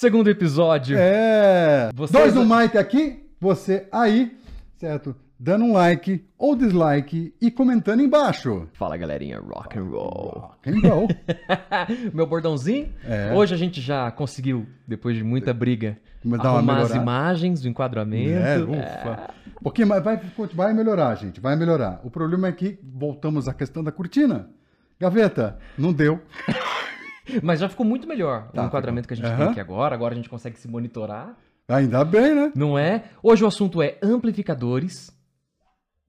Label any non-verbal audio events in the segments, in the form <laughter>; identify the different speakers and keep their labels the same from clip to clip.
Speaker 1: Segundo episódio.
Speaker 2: É.
Speaker 1: Vocês-
Speaker 2: Dois no mic aqui, você aí, certo? Dando um like ou dislike e comentando embaixo.
Speaker 1: Fala galerinha, rock and roll.
Speaker 2: Rock and roll. <laughs>
Speaker 1: Meu bordãozinho.
Speaker 2: É.
Speaker 1: Hoje a gente já conseguiu, depois de muita briga,
Speaker 2: Mas
Speaker 1: arrumar as imagens do enquadramento.
Speaker 2: É, ufa. Um pouquinho mais, vai, vai melhorar, gente, vai melhorar. O problema é que voltamos à questão da cortina. Gaveta, não deu. <laughs> <laughs>
Speaker 1: Mas já ficou muito melhor
Speaker 2: Tá,
Speaker 1: o enquadramento que a gente
Speaker 2: ficou.
Speaker 1: tem aqui agora. Agora a gente consegue se monitorar.
Speaker 2: Ainda bem, né?
Speaker 1: Não é? Hoje o assunto é amplificadores.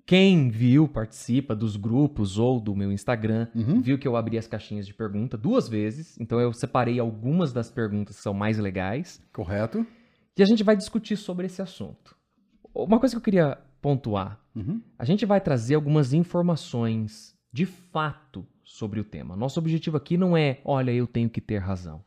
Speaker 1: Quem viu, participa dos grupos ou do meu Instagram,
Speaker 2: Uhum.
Speaker 1: viu que eu abri as caixinhas de pergunta duas vezes. Então eu separei algumas das perguntas que são mais legais.
Speaker 2: Correto.
Speaker 1: E a gente vai discutir sobre esse assunto. Uma coisa que eu queria pontuar:
Speaker 2: Uhum.
Speaker 1: a gente vai trazer algumas informações de fato sobre o tema. Nosso objetivo aqui não é, olha, eu tenho que ter razão.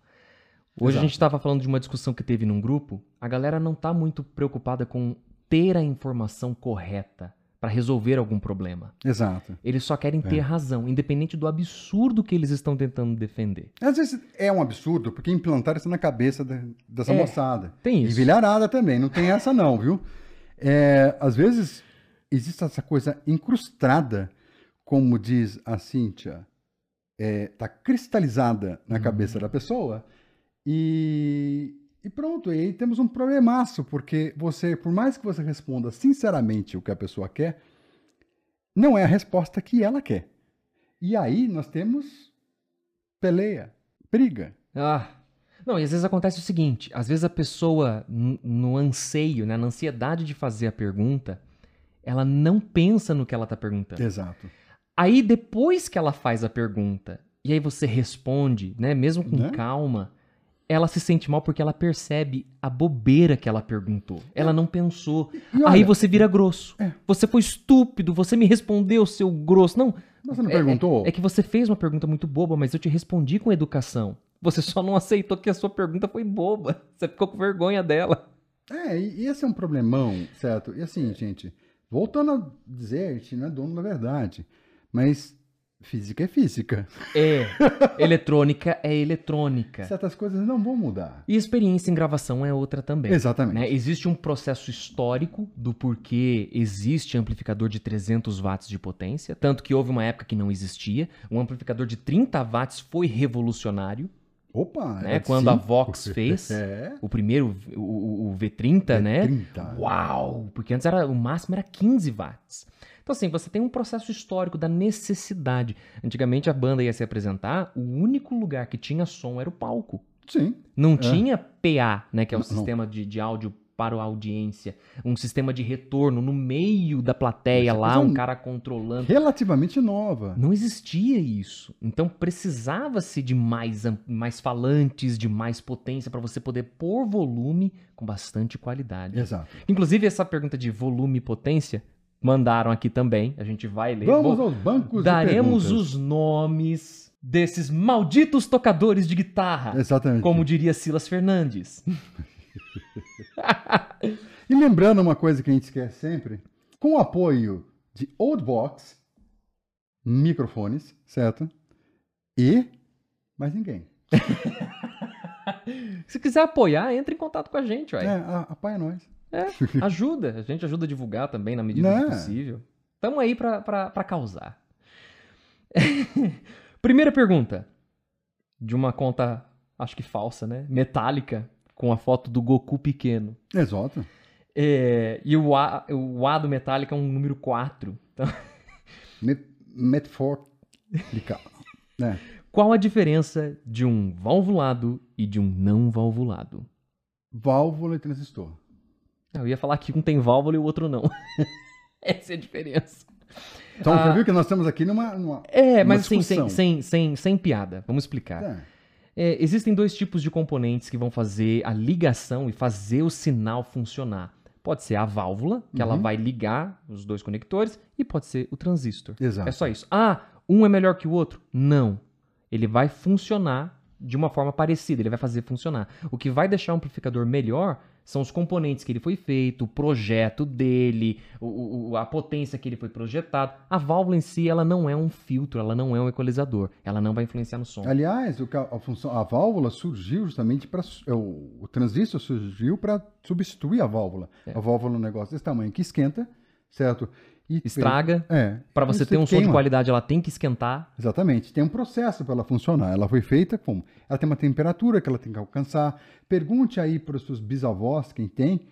Speaker 1: Hoje a
Speaker 2: Exato.
Speaker 1: gente estava falando de uma discussão que teve num grupo. A galera não está muito preocupada com ter a informação correta para resolver algum problema.
Speaker 2: Exato.
Speaker 1: Eles só querem
Speaker 2: É.
Speaker 1: ter razão, independente do absurdo que eles estão tentando defender.
Speaker 2: Às vezes é um absurdo, porque implantaram isso na cabeça da- dessa
Speaker 1: É,
Speaker 2: moçada.
Speaker 1: Tem
Speaker 2: E
Speaker 1: isso.
Speaker 2: vilharada também, não tem essa não, viu? É, às vezes existe essa coisa incrustada, como diz a Cíntia, é, tá cristalizada na
Speaker 1: Uhum.
Speaker 2: cabeça da pessoa e, e pronto, e aí temos um problemaço, porque você, por mais que você responda sinceramente o que a pessoa quer, não é a resposta que ela quer. E aí nós temos peleia, briga.
Speaker 1: Ah. Não, e às vezes acontece o seguinte: às vezes a pessoa, no anseio, né, na ansiedade de fazer a pergunta, ela não pensa no que ela está perguntando.
Speaker 2: Exato.
Speaker 1: Aí depois que ela faz a pergunta, e aí você responde, né, mesmo com
Speaker 2: Né?
Speaker 1: calma, ela se sente mal porque ela percebe a bobeira que ela perguntou. Ela não pensou.
Speaker 2: Olha,
Speaker 1: aí você vira grosso.
Speaker 2: É.
Speaker 1: Você foi estúpido, você me respondeu, seu grosso. Não,
Speaker 2: Você não
Speaker 1: é-
Speaker 2: perguntou?
Speaker 1: é que você fez uma pergunta muito boba, mas eu te respondi com educação. Você só não aceitou que a sua pergunta foi boba. Você ficou com vergonha dela.
Speaker 2: É, e e esse é um problemão, certo? E assim, gente, voltando a dizer, a gente não é dono da verdade, mas física é física.
Speaker 1: É. eletrônica é eletrônica.
Speaker 2: Certas coisas não vão mudar.
Speaker 1: E experiência em gravação é outra também.
Speaker 2: Exatamente.
Speaker 1: né? Existe um processo histórico do porquê existe amplificador de 300 watts de potência, tanto que houve uma época que não existia. Um amplificador de 30 watts foi revolucionário,
Speaker 2: Opa,
Speaker 1: né?
Speaker 2: é
Speaker 1: Quando a. Vox <laughs> fez
Speaker 2: É.
Speaker 1: o primeiro, o, o- o V30, né?
Speaker 2: 30.
Speaker 1: Uau! Porque antes era, o máximo era 15 watts. Então, assim, você tem um processo histórico da necessidade. Antigamente a banda ia se apresentar, o único lugar que tinha som era o palco.
Speaker 2: Sim.
Speaker 1: Não
Speaker 2: É.
Speaker 1: tinha PA, né, que é o
Speaker 2: Não, não.
Speaker 1: sistema de, de áudio para a audiência, um sistema de retorno no meio da plateia
Speaker 2: Essa
Speaker 1: lá,
Speaker 2: coisa
Speaker 1: um cara controlando.
Speaker 2: Relativamente nova.
Speaker 1: Não existia isso. Então precisava-se de mais, mais falantes, de mais potência para você poder pôr volume com bastante qualidade.
Speaker 2: Exato.
Speaker 1: Inclusive essa pergunta de volume e potência mandaram aqui também. A gente vai ler.
Speaker 2: Vamos
Speaker 1: Vou-
Speaker 2: aos bancos
Speaker 1: Daremos os nomes desses malditos tocadores de guitarra.
Speaker 2: Exatamente.
Speaker 1: Como diria Silas Fernandes. <laughs>
Speaker 2: E lembrando uma coisa que a gente esquece sempre, com o apoio de Oldbox, microfones, certo? E mais ninguém. <laughs>
Speaker 1: Se quiser apoiar, entre em contato com a gente,
Speaker 2: É,
Speaker 1: ué.
Speaker 2: a- apoia nós.
Speaker 1: É, <laughs> ajuda. A gente ajuda a divulgar também na medida
Speaker 2: Né?
Speaker 1: do possível. Tamo aí pra causar. <laughs> Primeira pergunta. De uma conta, acho que falsa, né? Metálica, com a foto do Goku pequeno.
Speaker 2: Exato.
Speaker 1: É, e o A, o A do Metallica é um número 4. Então, <laughs>
Speaker 2: Met. É.
Speaker 1: qual a diferença de um valvulado e de um não valvulado?
Speaker 2: Válvula e transistor.
Speaker 1: Eu ia falar que um tem válvula e o outro não. <laughs> Essa é a diferença.
Speaker 2: Então,
Speaker 1: Ah.
Speaker 2: você viu que nós estamos aqui numa. numa
Speaker 1: É,
Speaker 2: Uma
Speaker 1: mas assim, sem, sem, sem, sem piada. Vamos explicar.
Speaker 2: é,
Speaker 1: É, existem dois tipos de componentes que vão fazer a ligação e fazer o sinal funcionar. Pode ser a válvula, que ela
Speaker 2: Uhum.
Speaker 1: vai ligar os dois conectores, e pode ser o transistor.
Speaker 2: Exato.
Speaker 1: É só isso. Ah, um é melhor que o outro? Não. Ele vai funcionar de uma forma parecida, ele vai fazer funcionar. O que vai deixar o amplificador melhor são os componentes que ele foi feito, o projeto dele, o, o, a potência que ele foi projetado. A válvula em si, ela não é um filtro, ela não é um equalizador, ela não vai influenciar no som.
Speaker 2: Aliás, a, função, a válvula surgiu justamente para. É, o, o transistor surgiu para substituir a válvula. É. A válvula é um negócio desse tamanho que esquenta, certo?
Speaker 1: E Estraga.
Speaker 2: É.
Speaker 1: Para você ter um som de qualidade, ela tem que esquentar.
Speaker 2: Exatamente. Tem um processo para ela funcionar. Ela foi feita como? Ela tem uma temperatura que ela tem que alcançar. Pergunte aí para os seus bisavós, quem tem,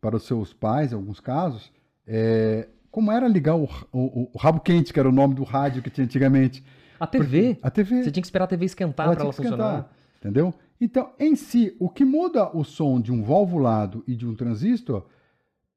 Speaker 2: para os seus pais, em alguns casos, é, como era ligar o, o, o, rabo quente, que era o nome do rádio que tinha antigamente.
Speaker 1: A TV.
Speaker 2: Porque a TV.
Speaker 1: Você tinha que esperar a TV esquentar para ela funcionar.
Speaker 2: Entendeu? Então, em si, o que muda o som de um valvulado e de um transistor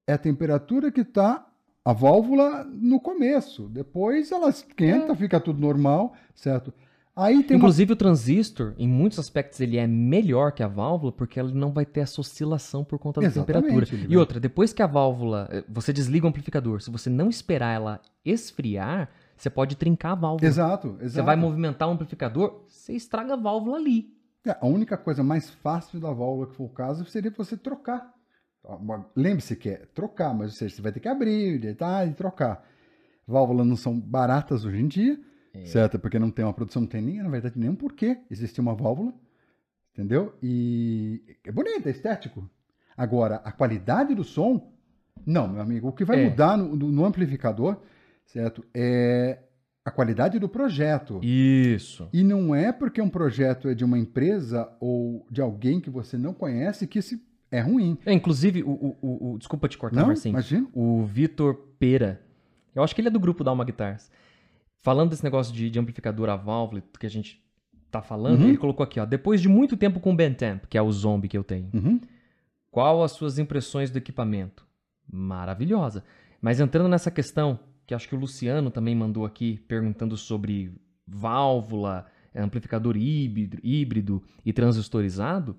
Speaker 2: é a temperatura que está a válvula no começo. Depois ela esquenta, é. fica tudo normal, certo?
Speaker 1: Aí tem Inclusive uma... o transistor, em muitos aspectos, ele é melhor que a válvula, porque ele não vai ter essa oscilação por conta da temperatura. E outra, depois que a válvula. Eh, você desliga o amplificador, se você não esperar ela esfriar, você pode trincar a válvula.
Speaker 2: Exato, exato.
Speaker 1: Você vai movimentar o amplificador, você estraga a válvula ali.
Speaker 2: É, a única coisa mais fácil da válvula, que for o caso, seria você trocar Lembre-se que é trocar, mas seja, você vai ter que abrir, deitar e trocar. Válvulas não são baratas hoje em dia, é. certo? Porque não tem uma produção, não tem nem, na verdade, nenhum porquê existir uma válvula, entendeu? E é bonito, é estético. Agora, a qualidade do som, não, meu amigo. O que vai é. mudar no, no amplificador, certo? É a qualidade do projeto.
Speaker 1: Isso.
Speaker 2: E não é porque um projeto é de uma empresa ou de alguém que você não conhece que esse é ruim.
Speaker 1: É, inclusive, o, o, o, desculpa te cortar,
Speaker 2: Não,
Speaker 1: Marcinho.
Speaker 2: Imagina.
Speaker 1: O Vitor Pera, eu acho que ele é do grupo da Alma Guitars. Falando desse negócio de, de amplificador a válvula que a gente tá falando, uhum. ele colocou aqui, ó. Depois de muito tempo com o Bentemp, que é o zombie que eu tenho,
Speaker 2: uhum.
Speaker 1: qual as suas impressões do equipamento? Maravilhosa. Mas entrando nessa questão, que acho que o Luciano também mandou aqui, perguntando sobre válvula, amplificador híbrido, híbrido e transistorizado,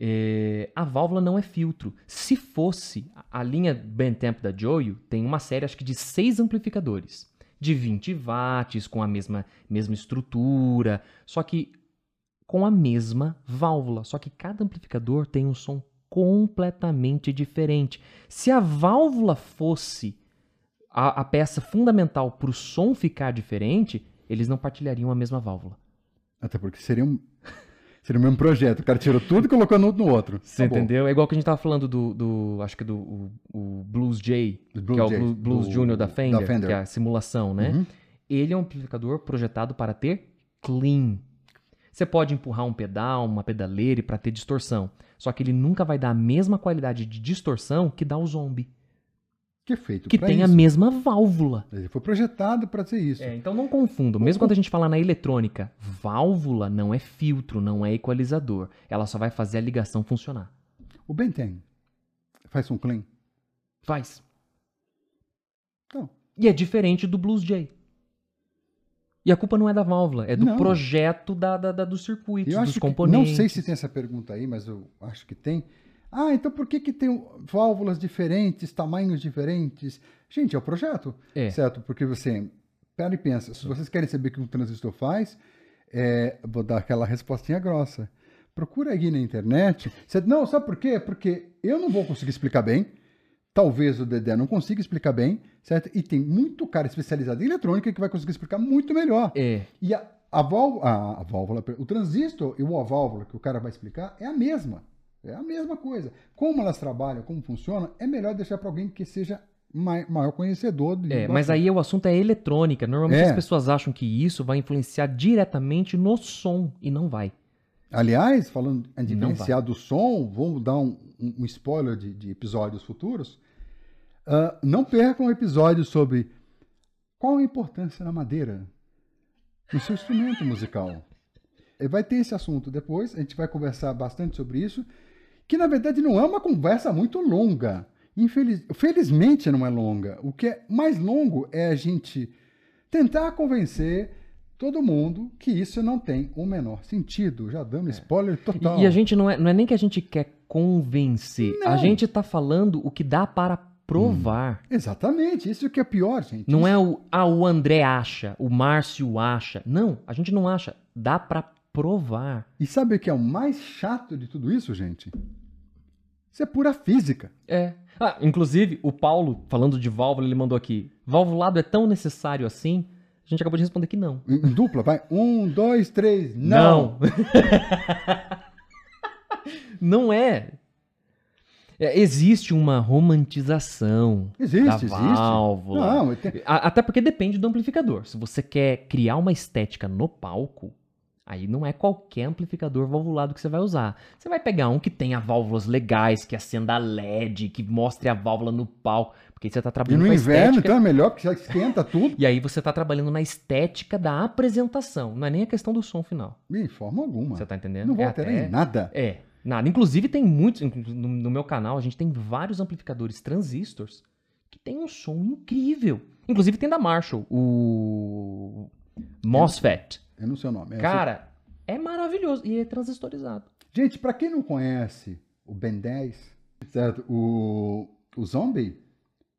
Speaker 1: é, a válvula não é filtro. Se fosse, a linha Bentemp da Joyo tem uma série, acho que de seis amplificadores. De 20 watts, com a mesma, mesma estrutura, só que com a mesma válvula. Só que cada amplificador tem um som completamente diferente. Se a válvula fosse a, a peça fundamental para o som ficar diferente, eles não partilhariam a mesma válvula.
Speaker 2: Até porque seriam Seria o mesmo projeto. O cara tirou tudo e colocou no, no outro.
Speaker 1: Você tá entendeu? É igual que a gente tava falando do, do acho que do o, o Blues J, que é o Blues, Blues Junior da Fender, da Fender, que é a simulação, né? Uhum. Ele é um amplificador projetado para ter clean. Você pode empurrar um pedal, uma pedaleira para ter distorção. Só que ele nunca vai dar a mesma qualidade de distorção que dá o zombie
Speaker 2: que é feito
Speaker 1: que tem
Speaker 2: isso.
Speaker 1: a mesma válvula.
Speaker 2: Ele foi projetado para ser isso.
Speaker 1: É, então não confunda. Mesmo o... quando a gente fala na eletrônica, válvula não é filtro, não é equalizador. Ela só vai fazer a ligação funcionar.
Speaker 2: O Benten faz um clean?
Speaker 1: Faz.
Speaker 2: Então.
Speaker 1: E é diferente do Blues J. E a culpa não é da válvula, é do não. projeto da, da, da, dos circuitos, eu dos componentes.
Speaker 2: Que, não sei se tem essa pergunta aí, mas eu acho que tem. Ah, então por que, que tem válvulas diferentes, tamanhos diferentes? Gente, é o projeto, é. certo? Porque você, pera e pensa, se vocês querem saber o que um transistor faz, é, vou dar aquela respostinha grossa. Procura aí na internet. Você, não, sabe por quê? Porque eu não vou conseguir explicar bem, talvez o Dedé não consiga explicar bem, certo? E tem muito cara especializado em eletrônica que vai conseguir explicar muito melhor.
Speaker 1: É.
Speaker 2: E a, a, válvula, a, a válvula, o transistor e a válvula que o cara vai explicar é a mesma. É a mesma coisa. Como elas trabalham, como funciona, é melhor deixar para alguém que seja maior conhecedor.
Speaker 1: Do é, mas aí o assunto é eletrônica. Normalmente é. as pessoas acham que isso vai influenciar diretamente no som e não vai.
Speaker 2: Aliás, falando em diferenciar do som, vamos dar um, um spoiler de, de, episódios futuros. Uh, não percam um episódio sobre qual a importância da madeira no seu instrumento musical. Vai ter esse assunto depois, a gente vai conversar bastante sobre isso que na verdade não é uma conversa muito longa. Infeliz... Felizmente não é longa. O que é mais longo é a gente tentar convencer todo mundo que isso não tem o menor sentido. Já dando é. spoiler total.
Speaker 1: E a gente não é, não é nem que a gente quer convencer. Não. A gente está falando o que dá para provar.
Speaker 2: Hum, exatamente, isso que é pior, gente.
Speaker 1: Não
Speaker 2: isso...
Speaker 1: é o ah, o André acha, o Márcio acha. Não, a gente não acha. Dá para provar.
Speaker 2: E sabe o que é o mais chato de tudo isso, gente? Isso é pura física.
Speaker 1: É. Ah, inclusive, o Paulo, falando de válvula, ele mandou aqui: valvulado é tão necessário assim? A gente acabou de responder que não.
Speaker 2: Em dupla, vai. Um, dois, três. Não. <laughs>
Speaker 1: Não, é. É, Existe uma romantização
Speaker 2: Existe,
Speaker 1: da
Speaker 2: existe.
Speaker 1: válvula.
Speaker 2: Não, tem-
Speaker 1: A- Até porque depende do amplificador. Se você quer criar uma estética no palco, aí não é qualquer amplificador valvulado que você vai usar. Você vai pegar um que tenha válvulas legais, que acenda LED, que mostre a válvula no palco, porque aí você está
Speaker 2: E
Speaker 1: trabalhando
Speaker 2: no
Speaker 1: com a
Speaker 2: inverno,
Speaker 1: estética.
Speaker 2: então é melhor, porque já esquenta tudo. <laughs>
Speaker 1: E aí você está trabalhando na estética da apresentação, não é nem a questão do som final.
Speaker 2: De forma alguma.
Speaker 1: Você tá entendendo?
Speaker 2: Não vou
Speaker 1: É
Speaker 2: alterar
Speaker 1: até-
Speaker 2: em nada.
Speaker 1: É, nada. Inclusive tem muitos, no, no meu canal a gente tem vários amplificadores transistors que tem um som incrível. Inclusive tem da Marshall, o MOSFET.
Speaker 2: Eu não sei o nome. É,
Speaker 1: Cara, é maravilhoso e é transistorizado.
Speaker 2: Gente, pra quem não conhece o Ben 10, certo? O, o Zombie,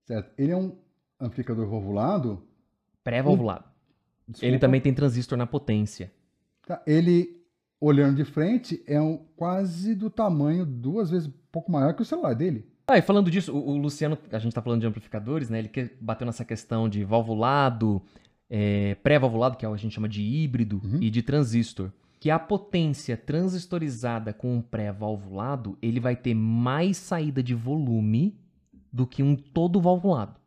Speaker 2: certo? Ele é um amplificador valvulado.
Speaker 1: Pré-valvulado.
Speaker 2: desculpa,
Speaker 1: Ele também tem transistor na potência.
Speaker 2: tá? Ele, olhando de frente, é um, quase do tamanho, duas vezes um pouco maior que o celular dele.
Speaker 1: Ah, e falando disso, o, o Luciano, a gente tá falando de amplificadores, né? Ele que- bateu nessa questão de valvulado, é, pré-valvulado, que é que a gente chama de híbrido,
Speaker 2: Uhum.
Speaker 1: e de transistor. Que a potência transistorizada com um pré-valvulado, ele vai ter mais saída de volume do que um todo valvulado.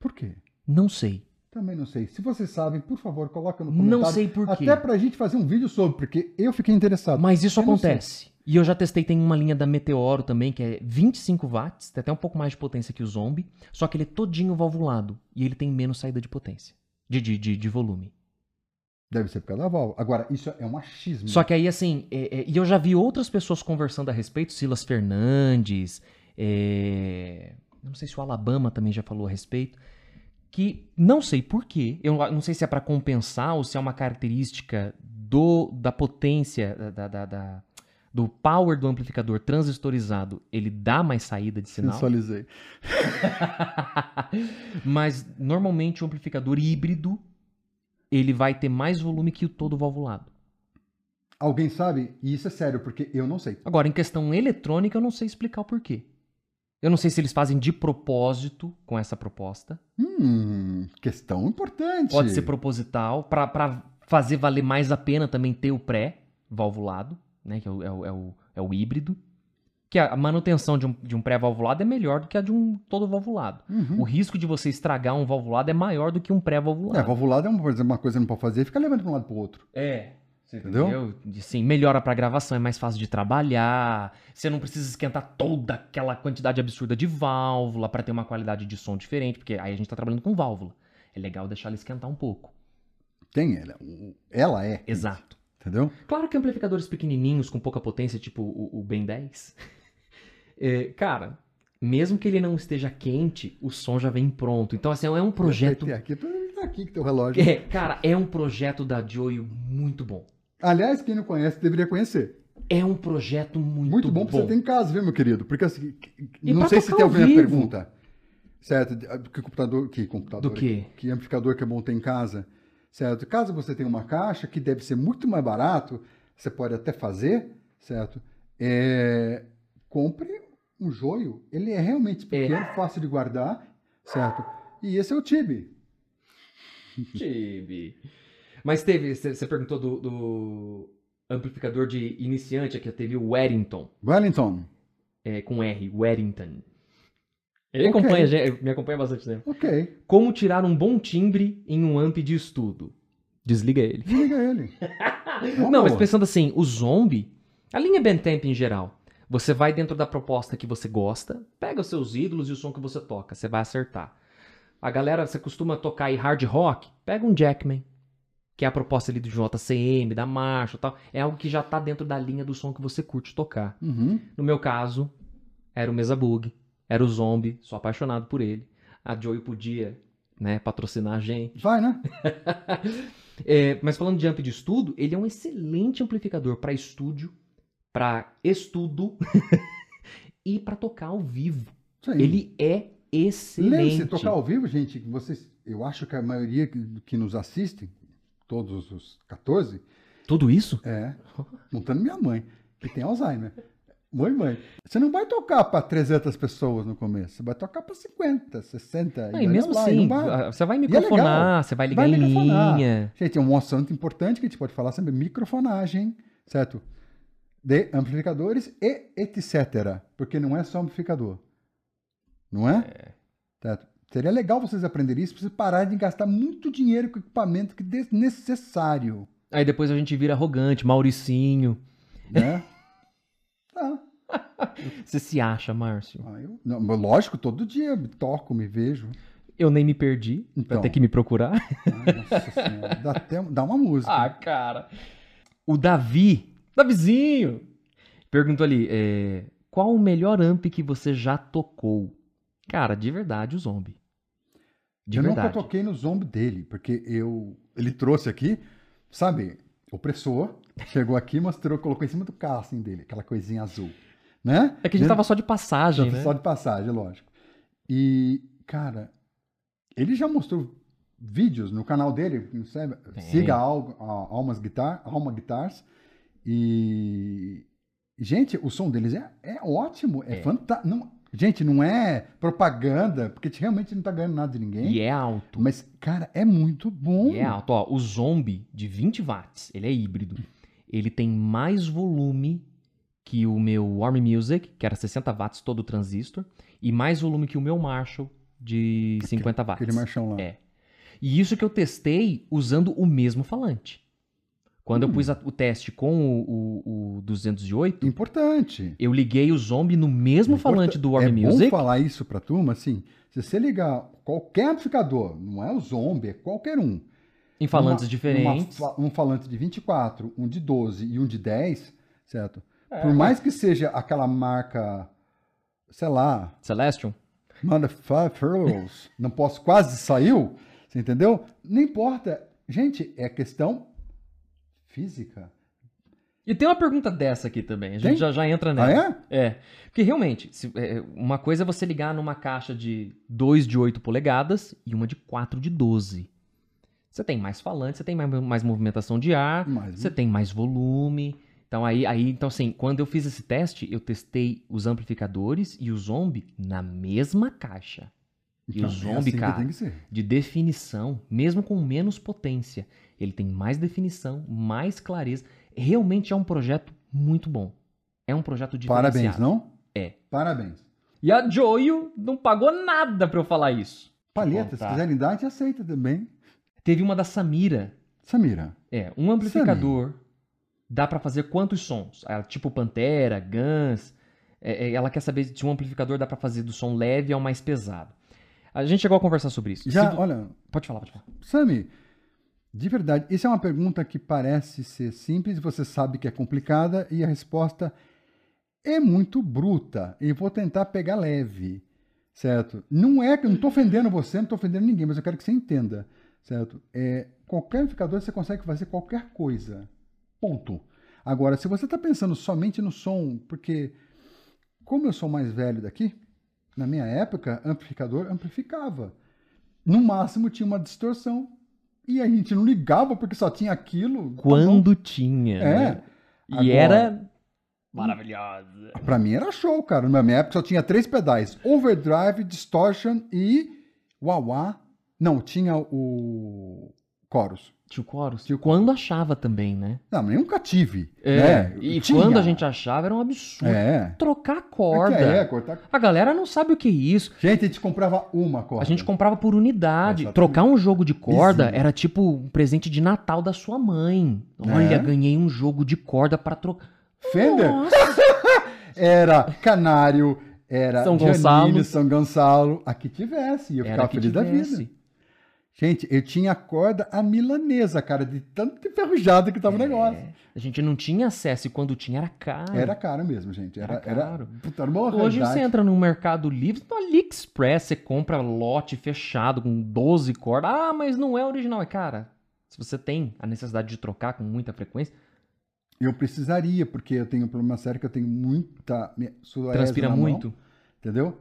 Speaker 2: Por quê?
Speaker 1: Não sei.
Speaker 2: Também não sei. Se vocês sabem, por favor, coloca no comentário.
Speaker 1: Não sei por quê.
Speaker 2: Até pra gente fazer um vídeo sobre, porque eu fiquei interessado.
Speaker 1: Mas isso
Speaker 2: Eu
Speaker 1: acontece. E eu já testei, tem uma linha da Meteoro também, que é 25 watts, tem até um pouco mais de potência que o Zombie, só que ele é todinho valvulado e ele tem menos saída de potência, de, de, de, de volume.
Speaker 2: Deve ser por causa da válvula. Agora, isso é um achismo.
Speaker 1: Só que aí, assim, é- é- e eu já vi outras pessoas conversando a respeito, Silas Fernandes, é, não sei se o Alabama também já falou a respeito, que não sei porquê, eu não sei se é para compensar ou se é uma característica do, da potência, da- da- da- do power do amplificador transistorizado, ele dá mais saída de sinal.
Speaker 2: Sensualizei. <laughs>
Speaker 1: Mas normalmente o amplificador híbrido, ele vai ter mais volume que o todo valvulado.
Speaker 2: Alguém sabe? E isso é sério, porque eu não sei.
Speaker 1: Agora, em questão eletrônica, eu não sei explicar o porquê. Eu não sei se eles fazem de propósito com essa proposta.
Speaker 2: Hum, questão importante.
Speaker 1: Pode ser proposital, para fazer valer mais a pena também ter o pré-valvulado, né? Que é o, é o, é o, é o híbrido. Que a manutenção de um, de um pré-valvulado é melhor do que a de um todo valvulado.
Speaker 2: Uhum.
Speaker 1: O risco de você estragar um valvulado é maior do que um
Speaker 2: É,
Speaker 1: pré-valvulado.
Speaker 2: valvulado é uma, uma coisa que não pode fazer e fica levando para um lado para o outro.
Speaker 1: É. Você
Speaker 2: Entendeu?
Speaker 1: entendeu? Sim, melhora pra gravação, é mais fácil de trabalhar. Você não precisa esquentar toda aquela quantidade absurda de válvula pra ter uma qualidade de som diferente, porque aí a gente tá trabalhando com válvula. É legal deixar ela esquentar um pouco.
Speaker 2: Tem ela. Ela é.
Speaker 1: Exato.
Speaker 2: Entendeu?
Speaker 1: Claro que amplificadores pequenininhos com pouca potência, tipo o, o Ben 10, é, <laughs> cara, mesmo que ele não esteja quente, o som já vem pronto. Então, assim, é um projeto.
Speaker 2: Tem aqui, tá aqui que teu relógio.
Speaker 1: É, cara, é um projeto da Joyo muito bom.
Speaker 2: Aliás, quem não conhece deveria conhecer.
Speaker 1: É um projeto muito,
Speaker 2: Muito, bom pra você ter em casa, viu, meu querido? Porque assim,
Speaker 1: E
Speaker 2: não sei se tem alguma pergunta. Certo? De- Que computador, que computador?
Speaker 1: Do quê?
Speaker 2: Que amplificador que é bom ter em casa? Certo? Caso você tenha uma caixa que deve ser muito mais barato, você pode até fazer, certo? É, compre um joio. Ele é realmente pequeno, fácil de guardar, certo? E esse é o Tibi. <laughs>
Speaker 1: Tibi. Mas teve, você perguntou do, do amplificador de iniciante aqui, teve o Warrington,
Speaker 2: Wellington.
Speaker 1: é, com R, Warrington. Ele
Speaker 2: Ok.
Speaker 1: acompanha, gente- me acompanha bastante tempo.
Speaker 2: Ok.
Speaker 1: Como tirar um bom timbre em um amp de estudo? Desliga ele.
Speaker 2: Desliga ele. <laughs>
Speaker 1: Não, mas pensando assim, o Zombie, a linha Bentemp em geral, você vai dentro da proposta que você gosta, pega os seus ídolos e o som que você toca, você vai acertar. A galera, você costuma tocar aí hard rock, pega um Jackman, que é a proposta ali do JCM, da Marshall e tal, é algo que já tá dentro da linha do som que você curte tocar.
Speaker 2: Uhum.
Speaker 1: No meu caso, era o Mesa Bug, era o Zombie, sou apaixonado por ele. A Joey podia, né, patrocinar a gente.
Speaker 2: Vai, né? <laughs>
Speaker 1: É, mas falando de amp de estudo, ele é um excelente amplificador para estúdio, para estudo <laughs> e para tocar ao vivo.
Speaker 2: Isso aí.
Speaker 1: Ele é excelente.
Speaker 2: Lembre-se, tocar ao vivo, gente, vocês, eu acho que a maioria que, que nos assistem, todos os 14,
Speaker 1: Tudo isso?
Speaker 2: É. <laughs> Montando minha mãe, que tem Alzheimer. Mãe, mãe. Você não vai tocar para 300 pessoas no começo. Você vai tocar para 50, 60.
Speaker 1: Ah, e mesmo
Speaker 2: lá,
Speaker 1: assim,
Speaker 2: vai...
Speaker 1: você vai
Speaker 2: é
Speaker 1: microfonar,
Speaker 2: legal.
Speaker 1: você vai ligar
Speaker 2: Vai
Speaker 1: em linha.
Speaker 2: Gente, é um assunto importante que a gente pode falar sobre microfonagem, certo? De amplificadores e etc. Porque não é só amplificador. Não é? Certo? Seria legal vocês aprenderem isso para vocês pararem de gastar muito dinheiro com equipamento que é desnecessário.
Speaker 1: Aí depois a gente vira arrogante, Mauricinho.
Speaker 2: Né? <laughs> <laughs>
Speaker 1: Você se acha, Márcio?
Speaker 2: Ah, eu- não, lógico, todo dia eu me toco, me vejo.
Speaker 1: Eu nem me perdi.
Speaker 2: Então.
Speaker 1: Vai ter que me procurar.
Speaker 2: Ai, nossa senhora, dá, até, dá uma música.
Speaker 1: Ah, cara. O Davi, Davizinho, perguntou ali: é, qual o melhor amp que você já tocou? Cara, de verdade, o Zombie. De
Speaker 2: eu
Speaker 1: verdade.
Speaker 2: nunca toquei no zombie dele, porque eu ele trouxe aqui, sabe, opressor, chegou aqui, mostrou, colocou em cima do carro assim dele, aquela coisinha azul, né?
Speaker 1: É que a gente tava só de passagem,
Speaker 2: Só-
Speaker 1: né?
Speaker 2: Só de passagem, lógico. E, cara, ele já mostrou vídeos no canal dele, não sabe? Siga Al- a- Almas Guitar, Alma Guitars. E, gente, o som deles é, é ótimo, é,
Speaker 1: É.
Speaker 2: fantástico. Gente, não é propaganda, porque realmente não tá ganhando nada de ninguém.
Speaker 1: E é alto.
Speaker 2: Mas, cara, é muito bom.
Speaker 1: E é alto. Ó, o Zombie de 20 watts, ele é híbrido. Ele tem mais volume que o meu Army Music, que era 60 watts todo o transistor, e mais volume que o meu Marshall de 50 watts.
Speaker 2: Aquele marchão lá.
Speaker 1: É. E isso que eu testei usando o mesmo falante. Quando
Speaker 2: Hum.
Speaker 1: eu pus a- o teste com o, o, o 208,
Speaker 2: Importante.
Speaker 1: eu liguei o Zombie no mesmo
Speaker 2: Importa-
Speaker 1: falante do
Speaker 2: é
Speaker 1: Army
Speaker 2: bom
Speaker 1: Music.
Speaker 2: falar isso pra turma, assim, se você ligar qualquer amplificador, não é o Zombie, é qualquer um.
Speaker 1: Em falantes
Speaker 2: Numa-
Speaker 1: diferentes.
Speaker 2: numa fa- um falante de 24, um de 12 e um de 10, certo?
Speaker 1: É.
Speaker 2: Por mais que seja aquela marca, sei lá,
Speaker 1: Celestion?
Speaker 2: Motherfuckers, não posso, quase saiu, você entendeu? Não importa. Gente, é questão física.
Speaker 1: E tem uma pergunta dessa aqui também. A gente
Speaker 2: Tem?
Speaker 1: já, já entra
Speaker 2: Ah,
Speaker 1: nela.
Speaker 2: é?
Speaker 1: É. Porque realmente, se- é, uma coisa é você ligar numa caixa de 2 de 8 polegadas e uma de 4 de 12. Você tem mais falante, você tem mais, mais movimentação de ar,
Speaker 2: Mas,
Speaker 1: você tem mais volume. Então aí, aí, então assim, quando eu fiz esse teste, eu testei os amplificadores e o Zombie na mesma caixa. E o
Speaker 2: então, é
Speaker 1: Zombie,
Speaker 2: assim que
Speaker 1: cara, de definição, mesmo com menos potência, ele tem mais definição, mais clareza. Realmente é um projeto muito bom. É um projeto diferenciado.
Speaker 2: Parabéns, não?
Speaker 1: É.
Speaker 2: Parabéns.
Speaker 1: E a Joio não pagou nada pra eu falar isso.
Speaker 2: Palheta, se quiserem dar, a gente aceita também.
Speaker 1: Teve uma da Samira.
Speaker 2: Samira,
Speaker 1: É, um amplificador dá pra fazer quantos sons? Ah, Tipo Pantera, Guns. É, é, ela quer saber se um amplificador dá pra fazer do som leve ao mais pesado. A gente chegou a conversar sobre isso.
Speaker 2: já,
Speaker 1: Se
Speaker 2: olha,
Speaker 1: Pode falar, pode falar.
Speaker 2: Sami, de verdade, isso é uma pergunta que parece ser simples, você sabe que é complicada e a resposta é muito bruta. E vou tentar pegar leve, certo? Não é que eu não estou ofendendo você, não estou ofendendo ninguém, mas eu quero que você entenda, certo? É, qualquer amplificador você consegue fazer qualquer coisa. Ponto. Agora, se você está pensando somente no som, porque como eu sou mais velho daqui, na minha época, amplificador amplificava. No máximo tinha uma distorção. E a gente não ligava porque só tinha aquilo. tá.
Speaker 1: Quando tinha.
Speaker 2: É.
Speaker 1: né? E
Speaker 2: Agora-
Speaker 1: era maravilhosa.
Speaker 2: Pra mim era show, cara. Na minha época só tinha três pedais: overdrive, distortion e wah-wah. Não, tinha o chorus.
Speaker 1: Tio Chorus.
Speaker 2: Tio
Speaker 1: Quando achava também, né?
Speaker 2: Não, mas nunca tive.
Speaker 1: É.
Speaker 2: né?
Speaker 1: E
Speaker 2: Tinha.
Speaker 1: quando a gente achava era um absurdo.
Speaker 2: É.
Speaker 1: Trocar corda.
Speaker 2: É, cortar.
Speaker 1: A galera não sabe o que é isso.
Speaker 2: Gente, a gente comprava uma corda.
Speaker 1: A gente comprava por unidade.
Speaker 2: Exatamente.
Speaker 1: Trocar um jogo de corda
Speaker 2: Vizinho.
Speaker 1: era tipo um presente de Natal da sua mãe. Olha,
Speaker 2: É.
Speaker 1: ganhei um jogo de corda pra trocar.
Speaker 2: Fender
Speaker 1: Nossa, <laughs>
Speaker 2: era Canário, era
Speaker 1: São
Speaker 2: Giannini,
Speaker 1: Gonçalo.
Speaker 2: São Gonçalo. A que tivesse. E eu
Speaker 1: era
Speaker 2: ficava feliz da vida. Gente, eu tinha a corda a milanesa, cara, de tanto enferrujado que tava o negócio.
Speaker 1: É, a gente não tinha acesso e quando tinha era caro.
Speaker 2: Era caro mesmo, gente. Era,
Speaker 1: Era
Speaker 2: era,
Speaker 1: caro.
Speaker 2: puta, era
Speaker 1: Hoje você entra no Mercado Livre, no AliExpress, você compra lote fechado com 12 cordas. Ah, mas não é original. É, cara, se você tem a necessidade de trocar com muita frequência,
Speaker 2: Eu precisaria, porque eu tenho um problema sério que eu tenho muita
Speaker 1: transpira
Speaker 2: na mão,
Speaker 1: muito,
Speaker 2: entendeu?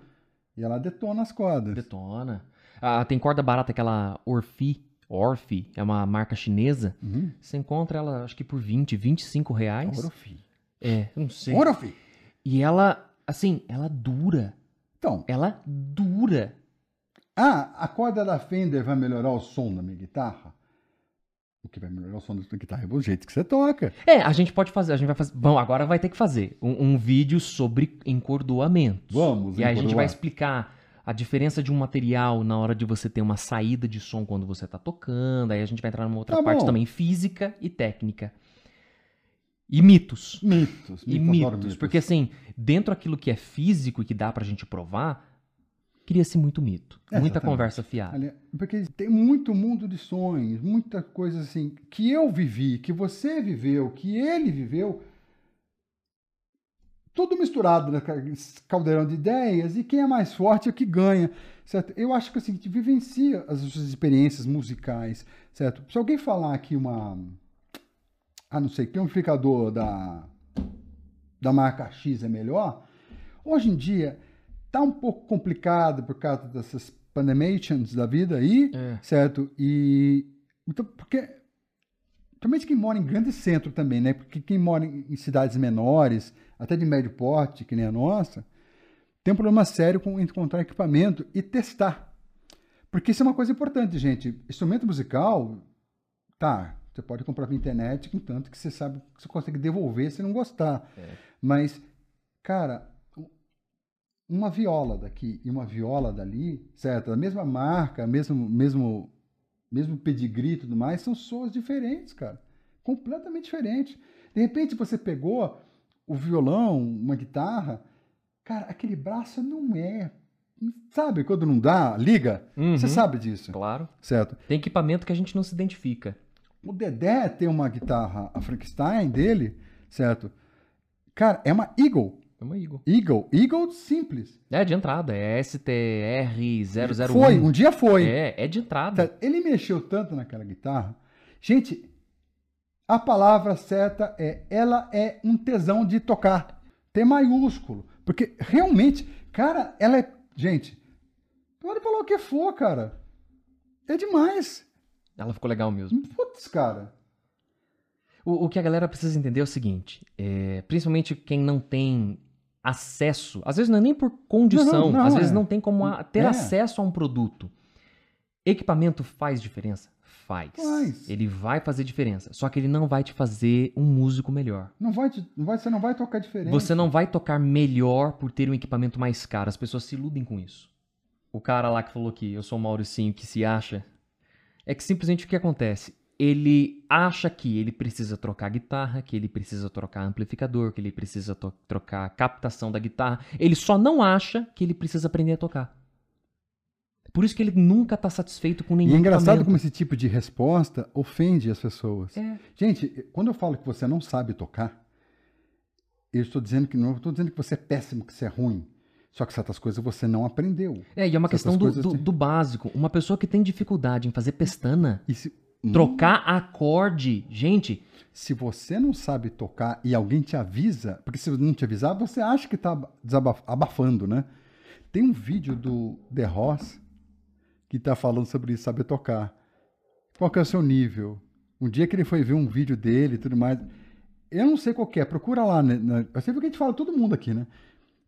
Speaker 2: E ela detona as cordas.
Speaker 1: detona. Ah, tem corda barata, aquela Orfi, Orphe, é uma marca chinesa.
Speaker 2: Uhum.
Speaker 1: Você encontra ela, acho que por 20, 25 reais.
Speaker 2: Orofi.
Speaker 1: É, não sei.
Speaker 2: Orofi.
Speaker 1: E ela, assim, ela dura.
Speaker 2: Então,
Speaker 1: Ela dura.
Speaker 2: ah, a corda da Fender vai melhorar o som da minha guitarra? O que vai melhorar o som da sua guitarra é o jeito que você toca.
Speaker 1: É, a gente pode fazer, a gente vai fazer. Bom, agora vai ter que fazer um, um vídeo sobre encordoamentos.
Speaker 2: Vamos,
Speaker 1: E aí a gente vai explicar a diferença de um material na hora de você ter uma saída de som quando você tá tocando. Aí a gente vai entrar numa outra
Speaker 2: Tá
Speaker 1: parte
Speaker 2: bom.
Speaker 1: também, física e técnica. E mitos.
Speaker 2: Mitos.
Speaker 1: E
Speaker 2: mitos,
Speaker 1: mitos. Porque assim, dentro daquilo que é físico e que dá pra gente provar, cria-se muito mito.
Speaker 2: É,
Speaker 1: muita
Speaker 2: exatamente.
Speaker 1: conversa fiada.
Speaker 2: Porque tem muito mundo de sonhos, muita coisa assim, que eu vivi, que você viveu, que ele viveu, tudo misturado nesse caldeirão de ideias, e quem é mais forte é o que ganha, certo? Eu acho que assim, que vivencia as suas experiências musicais, certo? Se alguém falar que uma, ah, não sei, que um amplificador da, da marca X é melhor, hoje em dia tá um pouco complicado por causa dessas pandemics da vida aí,
Speaker 1: É.
Speaker 2: certo? E então, porque principalmente quem mora em grande centro também, né? Porque quem mora em cidades menores, até de médio porte, que nem a nossa, tem um problema sério com encontrar equipamento e testar. Porque isso é uma coisa importante, gente. Instrumento musical, tá, você pode comprar pela internet, contanto que você sabe que você consegue devolver se não gostar.
Speaker 1: É.
Speaker 2: Mas, cara, uma viola daqui e uma viola dali, certo? A mesma marca, mesmo, mesmo, mesmo pedigree e tudo mais, são sons diferentes, cara. Completamente diferentes. De repente você pegou o violão, uma guitarra, cara, aquele braço não é. Sabe quando não dá, liga?
Speaker 1: Uhum.
Speaker 2: Você sabe disso,
Speaker 1: Claro.
Speaker 2: certo?
Speaker 1: Tem equipamento que a gente não se identifica.
Speaker 2: O Dedé tem uma guitarra, a Frankenstein dele, certo? Cara, é uma Eagle.
Speaker 1: É uma Eagle.
Speaker 2: Eagle. Eagle simples.
Speaker 1: É de entrada, é STR001.
Speaker 2: Foi, um dia foi.
Speaker 1: É, é de entrada.
Speaker 2: Ele mexeu tanto naquela guitarra. Gente, a palavra certa é ela é um tesão de tocar. T maiúsculo. Porque realmente, cara, ela é. Gente, pode falar o que for, cara. É demais.
Speaker 1: Ela ficou legal mesmo.
Speaker 2: Putz, cara.
Speaker 1: O, o que a galera precisa entender é o seguinte: é, principalmente quem não tem acesso, às vezes não é nem por condição,
Speaker 2: Não, não,
Speaker 1: às vezes
Speaker 2: é.
Speaker 1: não tem como a- ter
Speaker 2: É.
Speaker 1: acesso a um produto. Equipamento faz diferença? Faz.
Speaker 2: Faz.
Speaker 1: Ele vai fazer diferença. Só que ele não vai te fazer um músico melhor.
Speaker 2: Não vai, te- não vai, você não vai tocar diferente.
Speaker 1: Você não vai tocar melhor por ter um equipamento mais caro. As pessoas se iludem com isso. O cara lá que falou que eu sou o Mauricinho que se acha. É que simplesmente o que acontece? Ele acha que ele precisa trocar guitarra, que ele precisa trocar amplificador, que ele precisa trocar a captação da guitarra. Ele só não acha que ele precisa aprender a tocar. Por isso que ele nunca tá satisfeito com nenhum
Speaker 2: E é engraçado como esse tipo de resposta ofende as pessoas.
Speaker 1: É.
Speaker 2: Gente, quando eu falo que você não sabe tocar, eu estou dizendo que não estou dizendo que você é péssimo, que você é ruim. Só que certas coisas você não aprendeu.
Speaker 1: É, e é uma
Speaker 2: Certas
Speaker 1: questão do, do- do básico. Uma pessoa que tem dificuldade em fazer pestana,
Speaker 2: se,
Speaker 1: trocar acorde, gente,
Speaker 2: se você não sabe tocar e alguém te avisa, porque se não te avisar, você acha que está abafando, né? Tem um vídeo do The Ross que está falando sobre isso, saber tocar. Qual que é o seu nível? Um dia que ele foi ver um vídeo dele e tudo mais. Eu não sei qual que é, procura lá. Né? Eu sei porque a gente fala todo mundo aqui, né?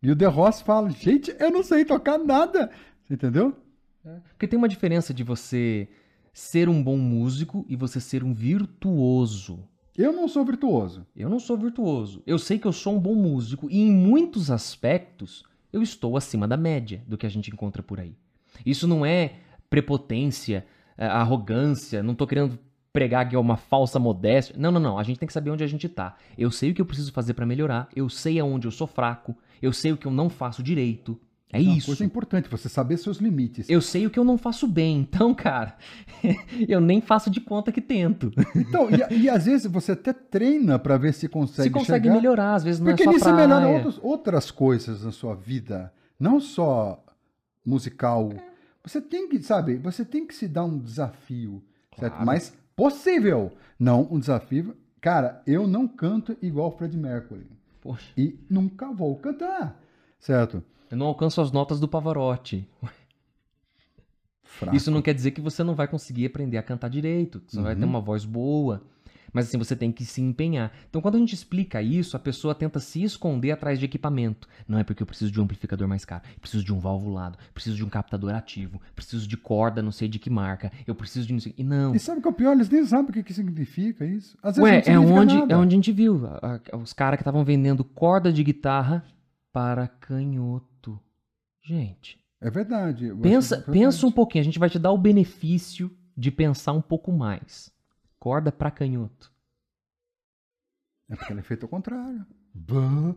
Speaker 2: E o The Ross fala, gente, eu não sei tocar nada. Você entendeu?
Speaker 1: Porque tem uma diferença de você ser um bom músico e você ser um virtuoso.
Speaker 2: Eu não sou virtuoso.
Speaker 1: Eu não sou virtuoso. Eu sei que eu sou um bom músico e em muitos aspectos eu estou acima da média do que a gente encontra por aí. Isso não é prepotência, é, arrogância, não tô querendo pregar que é uma falsa modéstia. Não, não, não. A gente tem que saber onde a gente tá. Eu sei o que eu preciso fazer para melhorar, eu sei aonde eu sou fraco, eu sei o que eu não faço direito. É
Speaker 2: uma
Speaker 1: isso.
Speaker 2: coisa importante, você saber seus limites.
Speaker 1: Eu sei o que eu não faço bem, então, cara, <laughs> eu nem faço de conta que tento.
Speaker 2: Então, e, e às vezes você até treina para ver se consegue
Speaker 1: Se consegue
Speaker 2: chegar.
Speaker 1: melhorar, às vezes não
Speaker 2: Porque
Speaker 1: é só
Speaker 2: nisso
Speaker 1: praia.
Speaker 2: melhora outros, outras coisas na sua vida, não só musical. Você tem que, sabe, você tem que se dar um desafio, certo?
Speaker 1: Claro.
Speaker 2: Mas possível, não um desafio. Cara, eu não canto igual o Fred Mercury
Speaker 1: Poxa,
Speaker 2: e nunca vou cantar, certo?
Speaker 1: eu não alcanço as notas do Pavarotti.
Speaker 2: Fraco.
Speaker 1: Isso não quer dizer que você não vai conseguir aprender a cantar direito, que você vai ter
Speaker 2: Uhum.
Speaker 1: uma voz boa. Mas assim, você tem que se empenhar. Então, quando a gente explica isso, a pessoa tenta se esconder atrás de equipamento. Não é porque eu preciso de um amplificador mais caro, eu preciso de um valvulado, preciso de um captador ativo, preciso de corda, não sei de que marca, eu preciso de não sei. E não.
Speaker 2: E sabe o que é o pior? Eles nem sabem o que, que significa isso. Às vezes
Speaker 1: Ué, é onde,
Speaker 2: nada.
Speaker 1: é onde a gente viu. a- a- os caras que estavam vendendo corda de guitarra para canhoto. Gente,
Speaker 2: É verdade.
Speaker 1: pensa,
Speaker 2: é
Speaker 1: pensa um pouquinho. A gente vai te dar o benefício de pensar um pouco mais. Corda para canhoto.
Speaker 2: É porque ela é feito ao contrário. Bã.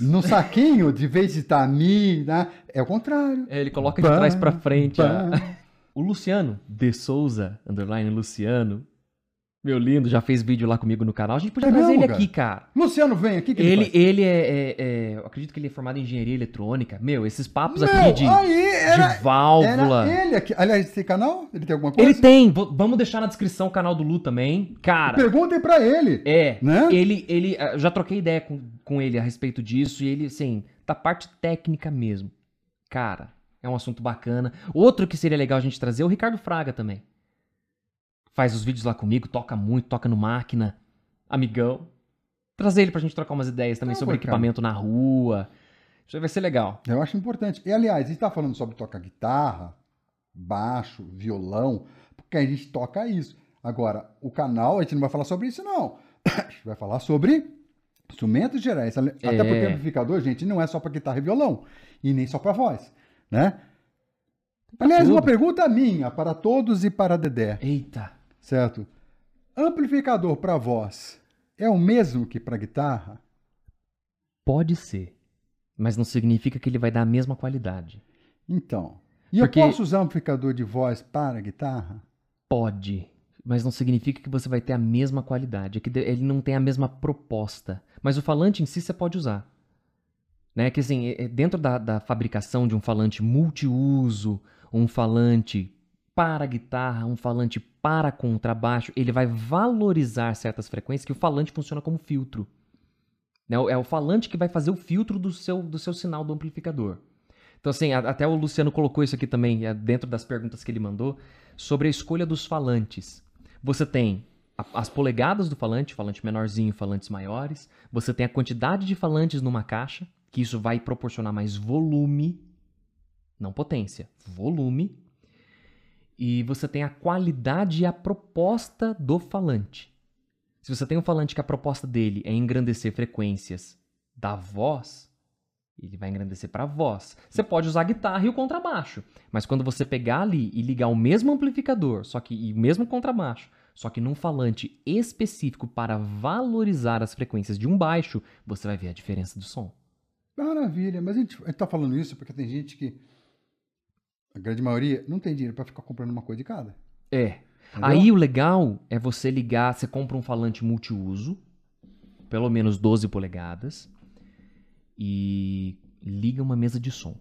Speaker 2: No saquinho, de vez de estar mi, né? É o contrário.
Speaker 1: É, ele coloca de
Speaker 2: Bã,
Speaker 1: trás para frente. a- O Luciano, de Souza, underline Luciano, meu lindo, já fez vídeo lá comigo no canal. A gente podia
Speaker 2: É
Speaker 1: trazer
Speaker 2: mesmo,
Speaker 1: ele aqui, cara.
Speaker 2: Luciano, vem aqui que
Speaker 1: Ele,
Speaker 2: faz.
Speaker 1: ele é, é- é- Eu acredito que ele é formado em engenharia eletrônica. Meu, esses papos aqui de,
Speaker 2: aí era,
Speaker 1: de válvula.
Speaker 2: era ele aqui. Aliás, esse canal, ele tem alguma coisa?
Speaker 1: Ele tem. v- Vamos deixar na descrição o canal do Lu também. Cara,
Speaker 2: Perguntem pra ele.
Speaker 1: é.
Speaker 2: Né?
Speaker 1: Ele, ele. ah, eu Já troquei ideia com, com ele a respeito disso. E ele, assim, da parte técnica mesmo. Cara, é um assunto bacana. Outro que seria legal a gente trazer é o Ricardo Fraga também. Faz os vídeos lá comigo, toca muito, toca no máquina. Amigão. Trazer ele pra gente trocar umas ideias também
Speaker 2: Ah,
Speaker 1: sobre equipamento na rua. Isso aí vai ser legal.
Speaker 2: Eu acho importante. E, aliás, a gente tá falando sobre tocar guitarra, baixo, violão, porque a gente toca isso. Agora, o canal, a gente não vai falar sobre isso, não. <coughs> A gente vai falar sobre instrumentos gerais. Até
Speaker 1: É.
Speaker 2: porque amplificador, gente, não é só para guitarra e violão. E nem só para voz, né? Aliás,
Speaker 1: tudo.
Speaker 2: uma pergunta minha para todos e para Dedé,
Speaker 1: Eita.
Speaker 2: Certo? Amplificador para voz é o mesmo que para guitarra?
Speaker 1: Pode ser. Mas não significa que ele vai dar a mesma qualidade.
Speaker 2: Então. E
Speaker 1: Porque-
Speaker 2: eu posso usar amplificador de voz para guitarra?
Speaker 1: Pode, mas não significa que você vai ter a mesma qualidade. É que ele não tem a mesma proposta. Mas o falante em si você pode usar. Né? Que assim, é- é dentro da, da fabricação de um falante multiuso, um falante para guitarra, um falante para contrabaixo, ele vai valorizar certas frequências que o falante funciona como filtro. Né? É o falante que vai fazer o filtro do seu, do seu sinal do amplificador. Então, assim, até o Luciano colocou isso aqui também, é, dentro das perguntas que ele mandou, sobre a escolha dos falantes. Você tem as polegadas do falante, falante menorzinho, falantes maiores. Você tem a quantidade de falantes numa caixa, que isso vai proporcionar mais volume, não potência, volume. E você tem a qualidade e a proposta do falante. Se você tem um falante que a proposta dele é engrandecer frequências da voz, ele vai engrandecer para a voz. Você pode usar a guitarra e o contrabaixo, mas quando você pegar ali e ligar o mesmo amplificador, só que e o mesmo contrabaixo, só que num falante específico para valorizar as frequências de um baixo, você vai ver a diferença do som.
Speaker 2: Maravilha, mas a gente, a gente tá falando isso porque tem gente que, a grande maioria, não tem dinheiro para ficar comprando uma coisa de cada.
Speaker 1: É.
Speaker 2: Entendeu?
Speaker 1: Aí o legal é você ligar, você compra um falante multiuso, pelo menos 12 polegadas, e liga uma mesa de som.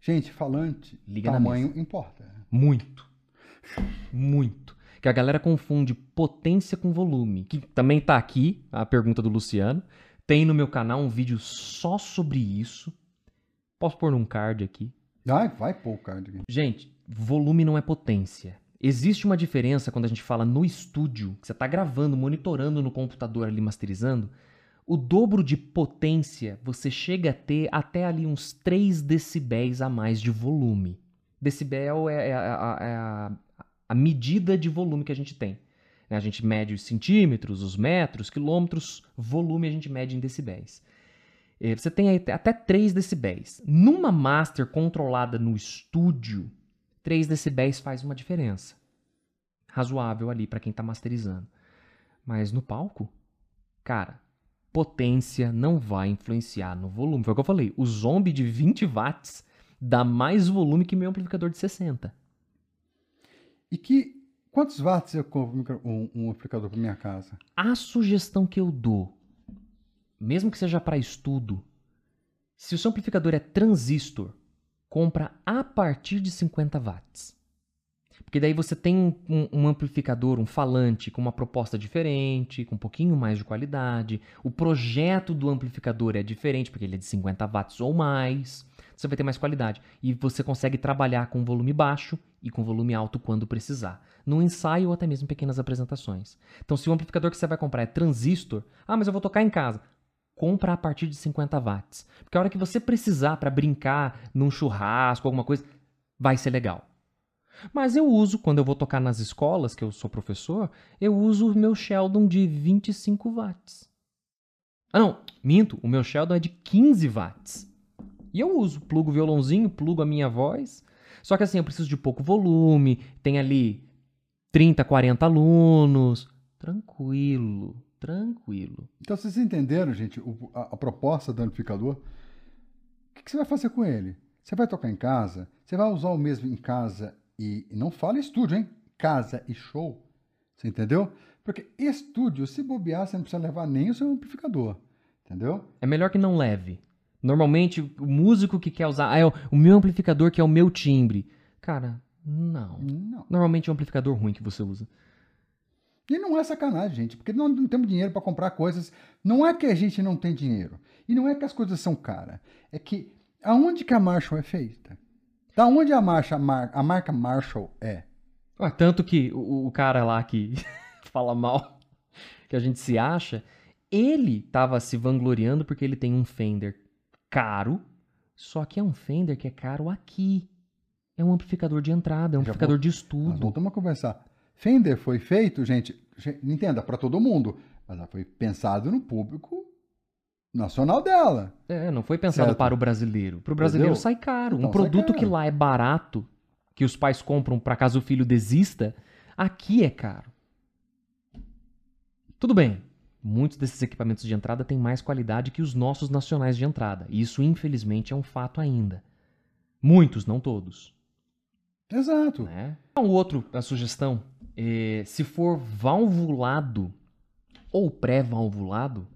Speaker 2: Gente, falante,
Speaker 1: Liga na
Speaker 2: tamanho importa.
Speaker 1: Muito. Muito. Que a galera confunde potência com volume. Que também tá aqui, a pergunta do Luciano. Tem no meu canal um vídeo só sobre isso. Posso pôr num card aqui.
Speaker 2: Ai, vai pôr, cara.
Speaker 1: Gente, volume não é potência. Existe uma diferença quando a gente fala no estúdio, que você está gravando, monitorando no computador ali, masterizando. O dobro de potência você chega a ter até ali uns 3 decibéis a mais de volume. Decibel é, é a, a- é a medida de volume que a gente tem. né? A gente mede os centímetros, os metros, quilômetros, volume a gente mede em decibéis. Eh, Você tem até 3 decibéis. Numa master controlada no estúdio, 3 decibéis faz uma diferença. Razoável ali para quem está masterizando. Mas no palco, cara, potência não vai influenciar no volume. Foi o que eu falei. O zombie de 20 watts dá mais volume que meu amplificador de 60.
Speaker 2: E que, quantos watts eu compro um um, um amplificador para minha casa?
Speaker 1: A sugestão que eu dou, mesmo que seja para estudo, se o seu amplificador é transistor, compra a partir de 50 watts. Porque daí você tem um, um- amplificador, um falante com uma proposta diferente, com um pouquinho mais de qualidade. O projeto do amplificador é diferente, porque ele é de 50 watts ou mais. Você vai ter mais qualidade. E você consegue trabalhar com volume baixo e com volume alto quando precisar, no ensaio ou até mesmo pequenas apresentações. Então, se o amplificador que você vai comprar é transistor, ah, mas eu vou tocar em casa. Compra a partir de 50 watts. Porque a hora que você precisar para brincar num churrasco, alguma coisa, vai ser legal. Mas eu uso, quando eu vou tocar nas escolas, que eu sou professor, eu uso o meu Sheldon de 25 watts. Ah, não, minto, o meu Sheldon é de 15 watts. E eu uso, plugo o violãozinho, plugo a minha voz. Só que assim, eu preciso de pouco volume, tem ali 30, 40 alunos. Tranquilo, tranquilo.
Speaker 2: Então vocês entenderam, gente, o, a, a, proposta do amplificador? O que, que você vai fazer com ele? Você vai tocar em casa? Você vai usar o mesmo em casa e, e não fala estúdio, hein? Casa e show. Você entendeu? Porque estúdio, se bobear, você não precisa levar nem o seu amplificador. Entendeu?
Speaker 1: É melhor que não leve. Normalmente, o músico que quer usar. Ah, é o, o meu amplificador que é o meu timbre. Cara, não. não. Normalmente é um amplificador ruim que você usa.
Speaker 2: E não é sacanagem, gente, porque nós não temos dinheiro para comprar coisas. Não é que a gente não tem dinheiro. E não é que as coisas são caras. É que aonde que a Marshall é feita? Da onde a, marcha, a marca Marshall é?
Speaker 1: Ah, tanto que o, o cara lá que <laughs> fala mal, que a gente se acha, ele estava se vangloriando porque ele tem um Fender caro, só que é um Fender que é caro aqui. É um amplificador de entrada, é um Já amplificador vou... de estudo.
Speaker 2: voltamos a conversar. Fender foi feito, gente, entenda, para todo mundo, mas ela foi pensado no público nacional dela.
Speaker 1: É, não foi pensado certo. para o brasileiro. Para o brasileiro Entendeu? sai caro. Então, um produto caro. que lá é barato, que os pais compram para caso o filho desista, aqui é caro. Tudo bem. Muitos desses equipamentos de entrada têm mais qualidade que os nossos nacionais de entrada. E isso, infelizmente, é um fato ainda. Muitos, não todos.
Speaker 2: Exato.
Speaker 1: Né? Então, outro, a sugestão, é, se for valvulado ou pré-valvulado,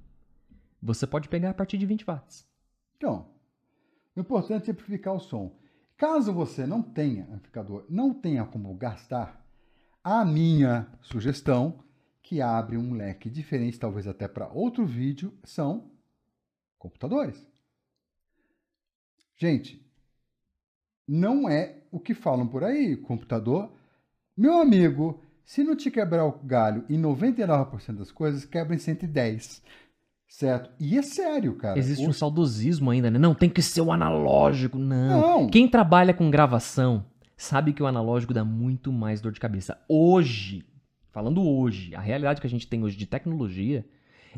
Speaker 1: você pode pegar a partir de 20 watts.
Speaker 2: Então, o importante é amplificar o som. Caso você não tenha amplificador, não tenha como gastar, a minha sugestão, que abre um leque diferente, talvez até para outro vídeo, são computadores. Gente, não é o que falam por aí, computador. Meu amigo, se não te quebrar o galho em 99% das coisas, quebra em 110. Certo. E é sério, cara.
Speaker 1: Existe o... um saudosismo ainda, né? Não, tem que ser o analógico. Não. não. Quem trabalha com gravação sabe que o analógico dá muito mais dor de cabeça. Hoje, falando hoje, a realidade que a gente tem hoje de tecnologia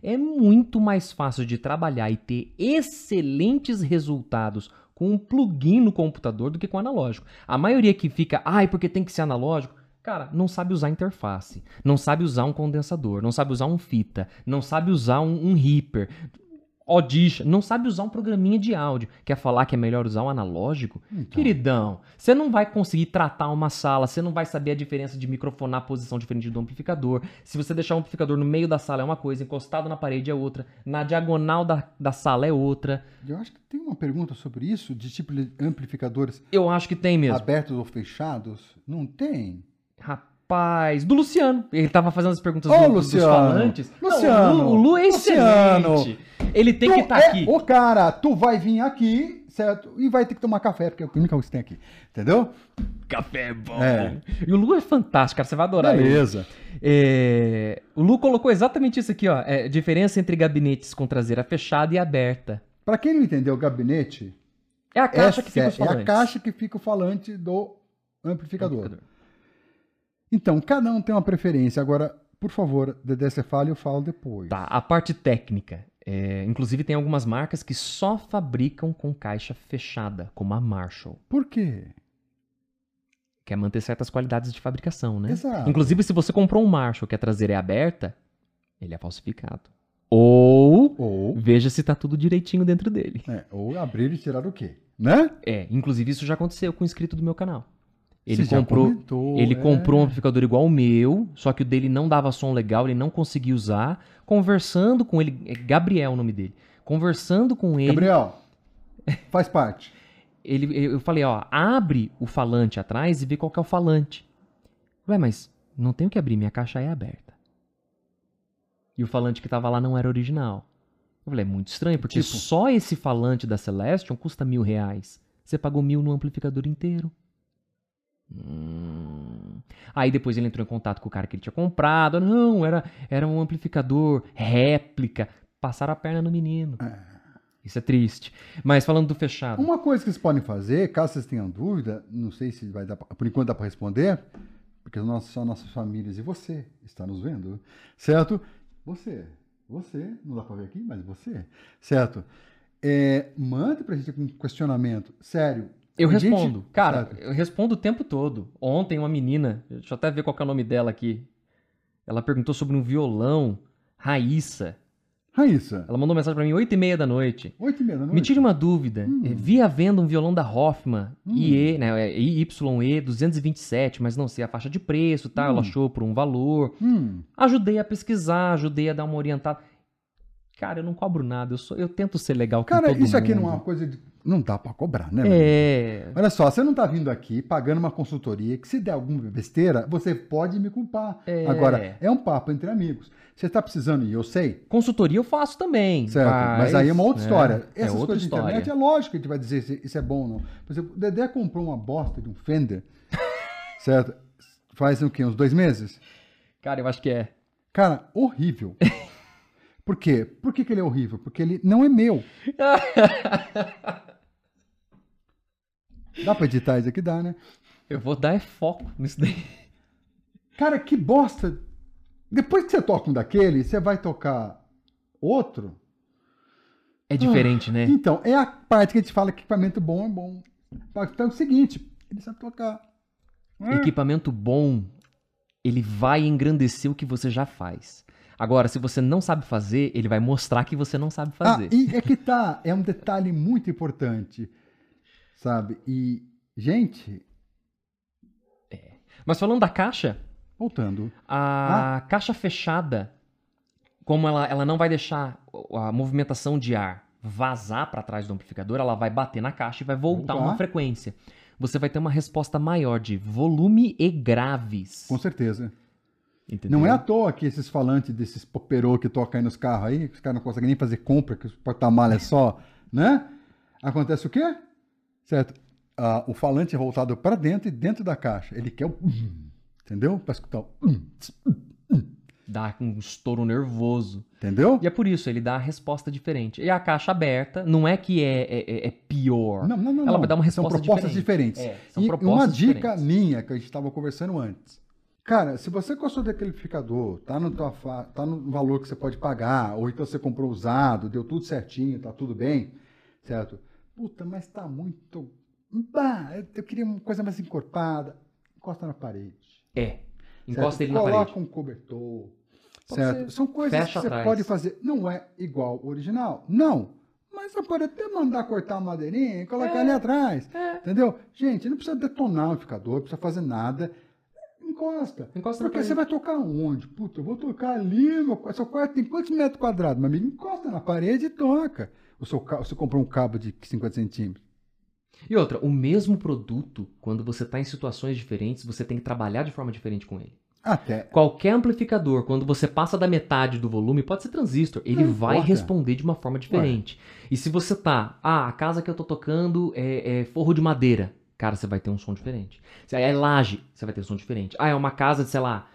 Speaker 1: é muito mais fácil de trabalhar e ter excelentes resultados com um plugin no computador do que com analógico. A maioria que fica, ai, porque tem que ser analógico, Cara, não sabe usar interface, não sabe usar um condensador, não sabe usar um fita, não sabe usar um, um Reaper, Audition, não sabe usar um programinha de áudio. Quer falar que é melhor usar um analógico? Então. Queridão, você não vai conseguir tratar uma sala, você não vai saber a diferença de microfonar a posição diferente do amplificador. Se você deixar o amplificador no meio da sala é uma coisa, encostado na parede é outra, na diagonal da, da sala é outra.
Speaker 2: Eu acho que tem uma pergunta sobre isso, de tipo de amplificadores.
Speaker 1: Eu acho que tem mesmo.
Speaker 2: Abertos ou fechados? Não tem.
Speaker 1: Rapaz, do Luciano. Ele tava fazendo as perguntas do,
Speaker 2: Luciano.
Speaker 1: dos falantes.
Speaker 2: Luciano.
Speaker 1: Não, o, Lu, o Lu é
Speaker 2: Luciano.
Speaker 1: excelente. Ele tem que estar tá
Speaker 2: é
Speaker 1: aqui.
Speaker 2: O cara, tu vai vir aqui, certo? E vai ter que tomar café, porque é única coisa que tem aqui. Entendeu?
Speaker 1: Café é bom. É. E o Lu é fantástico, cara. Você vai adorar
Speaker 2: Beleza.
Speaker 1: É... O Lu colocou exatamente isso aqui, ó. É, diferença entre gabinetes com traseira fechada e aberta.
Speaker 2: Para quem não entendeu, o gabinete.
Speaker 1: É a caixa que fica os falantes.
Speaker 2: É a caixa que fica o falante do amplificador. amplificador. Então, cada um tem uma preferência. Agora, por favor, Dedé, você fala e eu falo depois.
Speaker 1: Tá, a parte técnica. É, inclusive, tem algumas marcas que só fabricam com caixa fechada, como a Marshall.
Speaker 2: Por quê?
Speaker 1: Quer manter certas qualidades de fabricação, né?
Speaker 2: Exato.
Speaker 1: Inclusive, se você comprou um Marshall que a traseira é aberta, ele é falsificado. Ou, ou veja se tá tudo direitinho dentro dele.
Speaker 2: É, ou abrir e tirar o quê? Né?
Speaker 1: É, inclusive isso já aconteceu com o inscrito do meu canal. Ele Você comprou, comentou, ele é. comprou um amplificador igual o meu, só que o dele não dava som legal, ele não conseguia usar. Conversando com ele, é Gabriel o nome dele. Conversando com ele.
Speaker 2: Gabriel, faz parte.
Speaker 1: ele, eu falei, ó, abre o falante atrás e vê qual que é o falante. Ué, mas não tenho que abrir, minha caixa é aberta. E o falante que tava lá não era original. Eu falei, é muito estranho, porque tipo? só esse falante da Celestion custa mil reais. Você pagou mil no amplificador inteiro. Hum. Aí depois ele entrou em contato com o cara que ele tinha comprado. Não, era, era um amplificador réplica. Passaram a perna no menino. Isso é triste. Mas falando do fechado.
Speaker 2: Uma coisa que vocês podem fazer, caso vocês tenham dúvida, não sei se vai dar, pra- por enquanto dá para responder, porque nós, são nossas famílias e você está nos vendo, certo? Você, você, não dá para ver aqui, mas você, certo? É, manda pra gente um questionamento, sério.
Speaker 1: Eu
Speaker 2: Tem gente-
Speaker 1: respondo. Cara,
Speaker 2: certo.
Speaker 1: eu respondo o tempo todo. Ontem, uma menina, deixa eu até ver qual é o nome dela aqui. Ela perguntou sobre um violão, Raíssa.
Speaker 2: Raíssa,
Speaker 1: Ela mandou mensagem pra mim 8 e meia da noite.
Speaker 2: oito e meia da noite.
Speaker 1: Me tire uma dúvida.
Speaker 2: Hum.
Speaker 1: Eh, Vi à venda um violão da Hoffman,
Speaker 2: Hum.
Speaker 1: IE, né, é YE 227, mas não sei a faixa de preço, tá? Ela
Speaker 2: Hum.
Speaker 1: achou por um valor.
Speaker 2: Hum,
Speaker 1: Ajudei a pesquisar, ajudei a dar uma orientada. Cara, eu não cobro nada, eu, sou, eu tento ser legal com
Speaker 2: cara,
Speaker 1: todo
Speaker 2: isso aqui não é uma coisa de... Não dá para cobrar, né?
Speaker 1: É.
Speaker 2: Olha só, você não tá vindo aqui pagando uma consultoria que se der alguma besteira, você pode me culpar.
Speaker 1: É.
Speaker 2: Agora, é um papo entre amigos. Você tá precisando, e eu sei,
Speaker 1: Consultoria eu faço também.
Speaker 2: certo? Mas, aí é uma outra
Speaker 1: né,
Speaker 2: história.
Speaker 1: É
Speaker 2: Essas
Speaker 1: outra
Speaker 2: coisas
Speaker 1: história.
Speaker 2: de internet, é lógico que a gente vai dizer se isso é bom ou não. Por exemplo, o Dedé comprou uma bosta de um Fender, <laughs> certo? Faz o quê? Uns dois meses?
Speaker 1: Cara, eu acho que é.
Speaker 2: Cara, horrível. <laughs> Por quê? Por que, que ele é horrível? Porque ele não é meu. <laughs> Dá pra editar isso aqui? Dá, né?
Speaker 1: Eu vou dar é foco nisso daí.
Speaker 2: Cara, que bosta. Depois que você toca um daquele, você vai tocar outro.
Speaker 1: É diferente, né?
Speaker 2: Então, é a parte que a gente fala que equipamento bom é bom. Então é o seguinte, ele sabe tocar. Ah,
Speaker 1: Equipamento bom, ele vai engrandecer o que você já faz. Agora, se você não sabe fazer, ele vai mostrar que você não sabe
Speaker 2: Ah,
Speaker 1: fazer.
Speaker 2: e é que tá, é um detalhe muito importante, sabe? E, gente,
Speaker 1: Mas falando da caixa,
Speaker 2: voltando.
Speaker 1: a
Speaker 2: Ah.
Speaker 1: caixa fechada, como ela, ela não vai deixar a movimentação de ar vazar para trás do amplificador, ela vai bater na caixa e vai voltar
Speaker 2: Voltar.
Speaker 1: uma frequência. Você vai ter uma resposta maior de volume e graves.
Speaker 2: Com certeza.
Speaker 1: Entendeu?
Speaker 2: Não é à toa que esses falantes desses poperô que tocam aí nos carros aí, que os caras não conseguem nem fazer compra, que o porta-mala é só, <laughs> né? Acontece o quê? Certo? Ah, o falante é voltado para dentro e dentro da caixa. Ele quer o. Entendeu? Para escutar o.
Speaker 1: Dá um estouro nervoso.
Speaker 2: Entendeu?
Speaker 1: E é por isso, ele dá a resposta diferente. E a caixa aberta, não é que é, é- é- é pior.
Speaker 2: Não, não, não.
Speaker 1: Ela
Speaker 2: não.
Speaker 1: vai dar uma
Speaker 2: São
Speaker 1: resposta
Speaker 2: propostas
Speaker 1: diferente.
Speaker 2: diferentes.
Speaker 1: É, são
Speaker 2: e
Speaker 1: propostas
Speaker 2: uma dica
Speaker 1: diferentes.
Speaker 2: minha que a gente estava conversando antes. Cara, se você gostou daquele tá no, tua tá no valor que você pode pagar, ou então você comprou usado, deu tudo certinho, tá tudo bem, certo? Puta, mas tá muito. Bah, eu- queria uma coisa mais encorpada. Encosta na parede.
Speaker 1: É. Encosta
Speaker 2: certo?
Speaker 1: ele na
Speaker 2: Coloca
Speaker 1: parede.
Speaker 2: um cobertor. Certo? São coisas
Speaker 1: Fecha
Speaker 2: que você
Speaker 1: atrás.
Speaker 2: pode fazer. Não é igual ao original. Não. Mas você pode até mandar cortar a madeirinha e colocar
Speaker 1: É.
Speaker 2: ali atrás.
Speaker 1: É.
Speaker 2: Entendeu? Gente, não precisa detonar o amplificador, não precisa fazer nada. Encosta.
Speaker 1: Encosta
Speaker 2: Porque você vai tocar onde? Puta, eu vou tocar ali. Meu... Seu quarto tem quantos metros quadrados, meu amigo? Encosta na parede e toca. O seu. Você comprou um cabo de 50 centímetros.
Speaker 1: E outra, o mesmo produto, quando você está em situações diferentes, você tem que trabalhar de forma diferente com ele.
Speaker 2: Até.
Speaker 1: Qualquer amplificador, quando você passa da metade do volume, pode ser transistor, ele
Speaker 2: Não
Speaker 1: vai
Speaker 2: importa.
Speaker 1: responder de uma forma diferente. E se você tá, ah, a casa que eu tô tocando é, é forro de madeira, cara, você vai ter um som diferente. Se é laje, você vai ter um som diferente. Ah, é uma casa de, sei lá,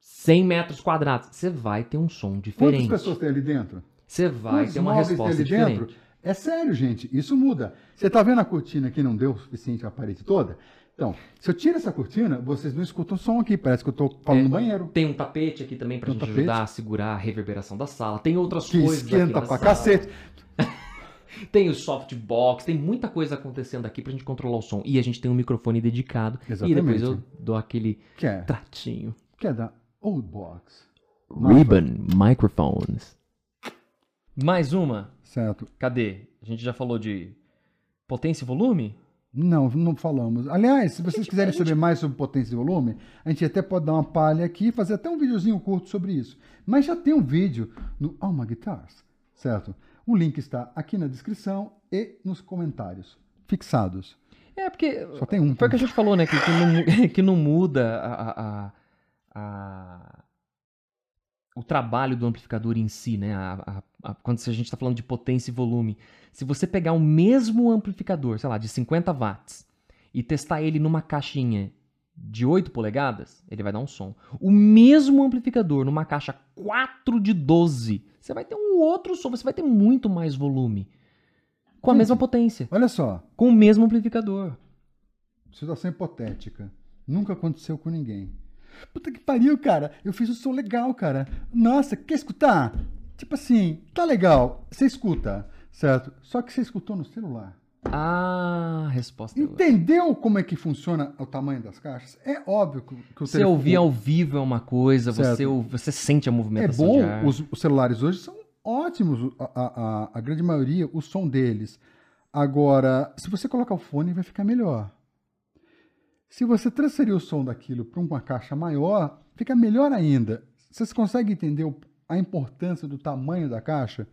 Speaker 1: 100 metros quadrados, você vai ter um som
Speaker 2: Quantas
Speaker 1: diferente.
Speaker 2: pessoas tem ali dentro?
Speaker 1: Você vai
Speaker 2: Quantos
Speaker 1: ter uma resposta
Speaker 2: tem ali
Speaker 1: diferente.
Speaker 2: dentro? É sério, gente. Isso muda. Você tá vendo a cortina que não deu o suficiente a parede toda? Então, se eu tiro essa cortina, vocês não escutam som aqui. Parece que eu tô falando
Speaker 1: É.
Speaker 2: no banheiro.
Speaker 1: Tem um tapete aqui também
Speaker 2: um
Speaker 1: gente
Speaker 2: tapete.
Speaker 1: ajudar a segurar a reverberação da sala. Tem outras
Speaker 2: Que
Speaker 1: coisas aqui
Speaker 2: esquenta pra
Speaker 1: sala.
Speaker 2: cacete.
Speaker 1: Tem o softbox, tem muita coisa acontecendo aqui pra gente controlar o som. E a gente tem um microfone dedicado.
Speaker 2: Exatamente.
Speaker 1: E depois eu dou aquele
Speaker 2: Que é,
Speaker 1: tratinho.
Speaker 2: que é da Old Box.
Speaker 1: Ribbon Microphones. Mais uma.
Speaker 2: Certo.
Speaker 1: Cadê? A gente já falou de potência e volume?
Speaker 2: Não, não falamos. Aliás, se vocês
Speaker 1: gente-
Speaker 2: quiserem
Speaker 1: gente-
Speaker 2: saber mais sobre potência e volume, a gente até pode dar uma palha aqui e fazer até um videozinho curto sobre isso. Mas já tem um vídeo no Alma Guitars, certo? O link está aqui na descrição e nos comentários, fixados.
Speaker 1: É, porque.
Speaker 2: Só tem um.
Speaker 1: Foi o que a gente falou, né? Que, que, não, <laughs> que não muda a, a- a- o trabalho do amplificador em si, né? A- a- a- quando a gente está falando de potência e volume. Se você pegar o mesmo amplificador, sei lá, de 50 watts, e testar ele numa caixinha de 8 polegadas, ele vai dar um som. O mesmo amplificador numa caixa 4 de 12, você vai ter um outro som, você vai ter muito mais volume. Com a
Speaker 2: Gente,
Speaker 1: mesma potência,
Speaker 2: Olha só,
Speaker 1: com o mesmo amplificador.
Speaker 2: situação hipotética. Nunca aconteceu com ninguém. Puta que pariu, cara. Eu fiz um som legal, cara. Nossa, quer escutar? Tipo assim, tá legal. Você escuta, certo? Só que você escutou no celular.
Speaker 1: Ah, a resposta é.
Speaker 2: Entendeu como é que funciona o tamanho das caixas? É óbvio que, que o
Speaker 1: Você
Speaker 2: telefone-
Speaker 1: ouvir ao vivo é uma coisa,
Speaker 2: Certo.
Speaker 1: você, você sente a
Speaker 2: É
Speaker 1: movimentação
Speaker 2: bom,
Speaker 1: de ar.
Speaker 2: os, os celulares hoje são ótimos, a, a, a- grande maioria, o som deles. Agora, se você colocar o fone, vai ficar melhor. Se você transferir o som daquilo para uma caixa maior, fica melhor ainda. Você consegue entender a importância do tamanho da caixa?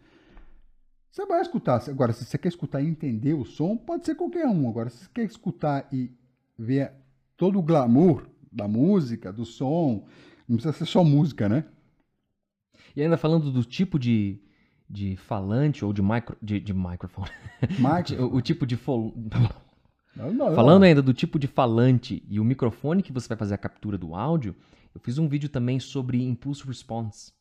Speaker 2: Você vai escutar. Agora, se você quer escutar e entender o som, pode ser qualquer um. Agora, se você quer escutar e ver todo o glamour da música, do som, não precisa ser só música, né?
Speaker 1: E ainda falando do tipo de, de falante ou de, micro, de, de microfone, <laughs> o, o tipo de fol...
Speaker 2: Não, não,
Speaker 1: Falando ainda do tipo de falante e o microfone que você vai fazer a captura do áudio, eu fiz um vídeo também sobre impulse response,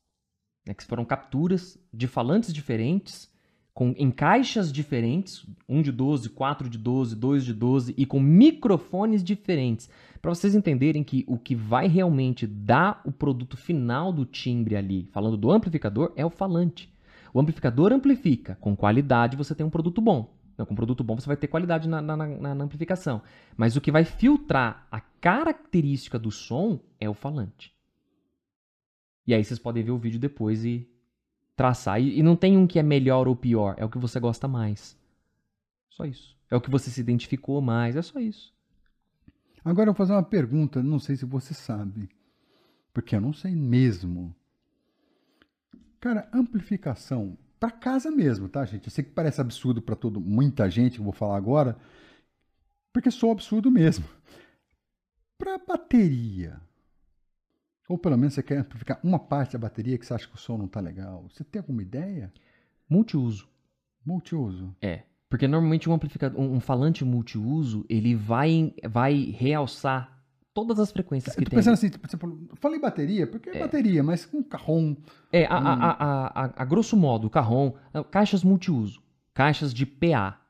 Speaker 1: né, que foram capturas de falantes diferentes, com, em caixas diferentes, um de 12, quatro de 12, dois de 12, e com microfones diferentes, para vocês entenderem que o que vai realmente dar o produto final do timbre ali, falando do amplificador, é o falante. O amplificador amplifica, com qualidade você tem um produto bom. Então, com produto bom você vai ter qualidade na, na- na- na amplificação. Mas o que vai filtrar a característica do som é o falante. E aí vocês podem ver o vídeo depois e traçar. E, e não tem um que é melhor ou pior, é o que você gosta mais. Só isso. É o que você se identificou mais, é só isso.
Speaker 2: Agora eu vou fazer uma pergunta, não sei se você sabe. Porque eu não sei mesmo. Cara, amplificação para casa mesmo, tá, gente? Eu sei que parece absurdo para todo muita gente que eu vou falar agora, porque sou absurdo mesmo. Para bateria, ou pelo menos você quer amplificar uma parte da bateria que você acha que o som não tá legal. Você tem alguma ideia?
Speaker 1: Multiuso.
Speaker 2: Multiuso.
Speaker 1: É. Porque normalmente um amplificador, um um falante multiuso, ele vai, vai realçar todas as frequências que
Speaker 2: Eu tô
Speaker 1: tem.
Speaker 2: pensando assim, tipo, tipo, eu falei bateria, porque é, bateria, mas com carrom,
Speaker 1: É, a, a, a, a, grosso modo, carrom, caixas multiuso, caixas de PA,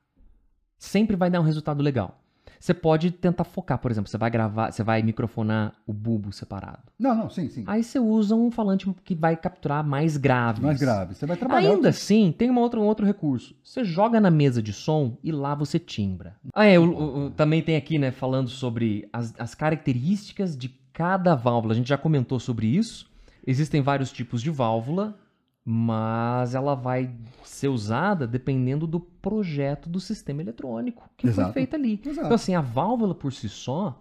Speaker 1: sempre vai dar um resultado legal. Você pode tentar focar, por exemplo, você vai gravar, você vai microfonar o bulbo separado.
Speaker 2: Não, não, sim, sim.
Speaker 1: Aí você usa um falante que vai capturar mais graves.
Speaker 2: Mais grave. Você vai trabalhar.
Speaker 1: Ainda assim, tem uma outra, um outro recurso. Você joga na mesa de som e lá você timbra. Ah, é, o- o- o- também tem aqui, né, falando sobre as, as características de cada válvula. A gente já comentou sobre isso. Existem vários tipos de válvula, mas ela vai ser usada dependendo do projeto do sistema eletrônico que foi
Speaker 2: Exato.
Speaker 1: feito ali.
Speaker 2: Exato.
Speaker 1: Então, assim, a válvula por si só,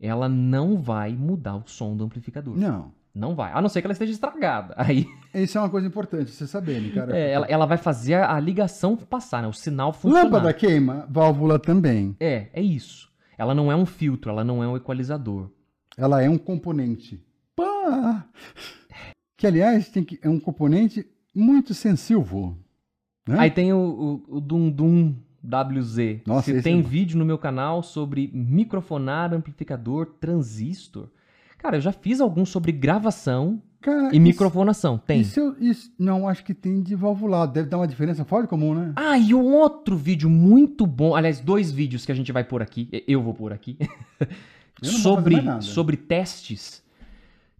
Speaker 1: ela não vai mudar o som do amplificador.
Speaker 2: Não.
Speaker 1: Não vai. A não ser que ela esteja estragada. <laughs> Aí
Speaker 2: Isso é uma coisa importante vocês saberem, cara.
Speaker 1: é, ela, ela vai fazer a, a ligação passar, né? O sinal funcionar.
Speaker 2: Lâmpada queima, válvula também.
Speaker 1: É, é isso. Ela não é um filtro, ela não é um equalizador.
Speaker 2: Ela é um componente. Pá! Que, aliás, tem que, é um componente muito sensível. Né?
Speaker 1: Aí tem o, o, o Dum Dum WZ.
Speaker 2: Nossa,
Speaker 1: Se
Speaker 2: esse
Speaker 1: tem
Speaker 2: é-
Speaker 1: vídeo no meu canal sobre microfonar, amplificador, transistor. Cara, eu já fiz alguns sobre gravação
Speaker 2: Cara,
Speaker 1: e microfonação. Tem.
Speaker 2: Isso, eu- isso- não, acho que tem de valvulado. Deve dar uma diferença fora de comum, né?
Speaker 1: Ah, e um outro vídeo muito bom, aliás, dois vídeos que a gente vai pôr aqui, eu vou pôr aqui,
Speaker 2: Eu
Speaker 1: sobre, sobre testes.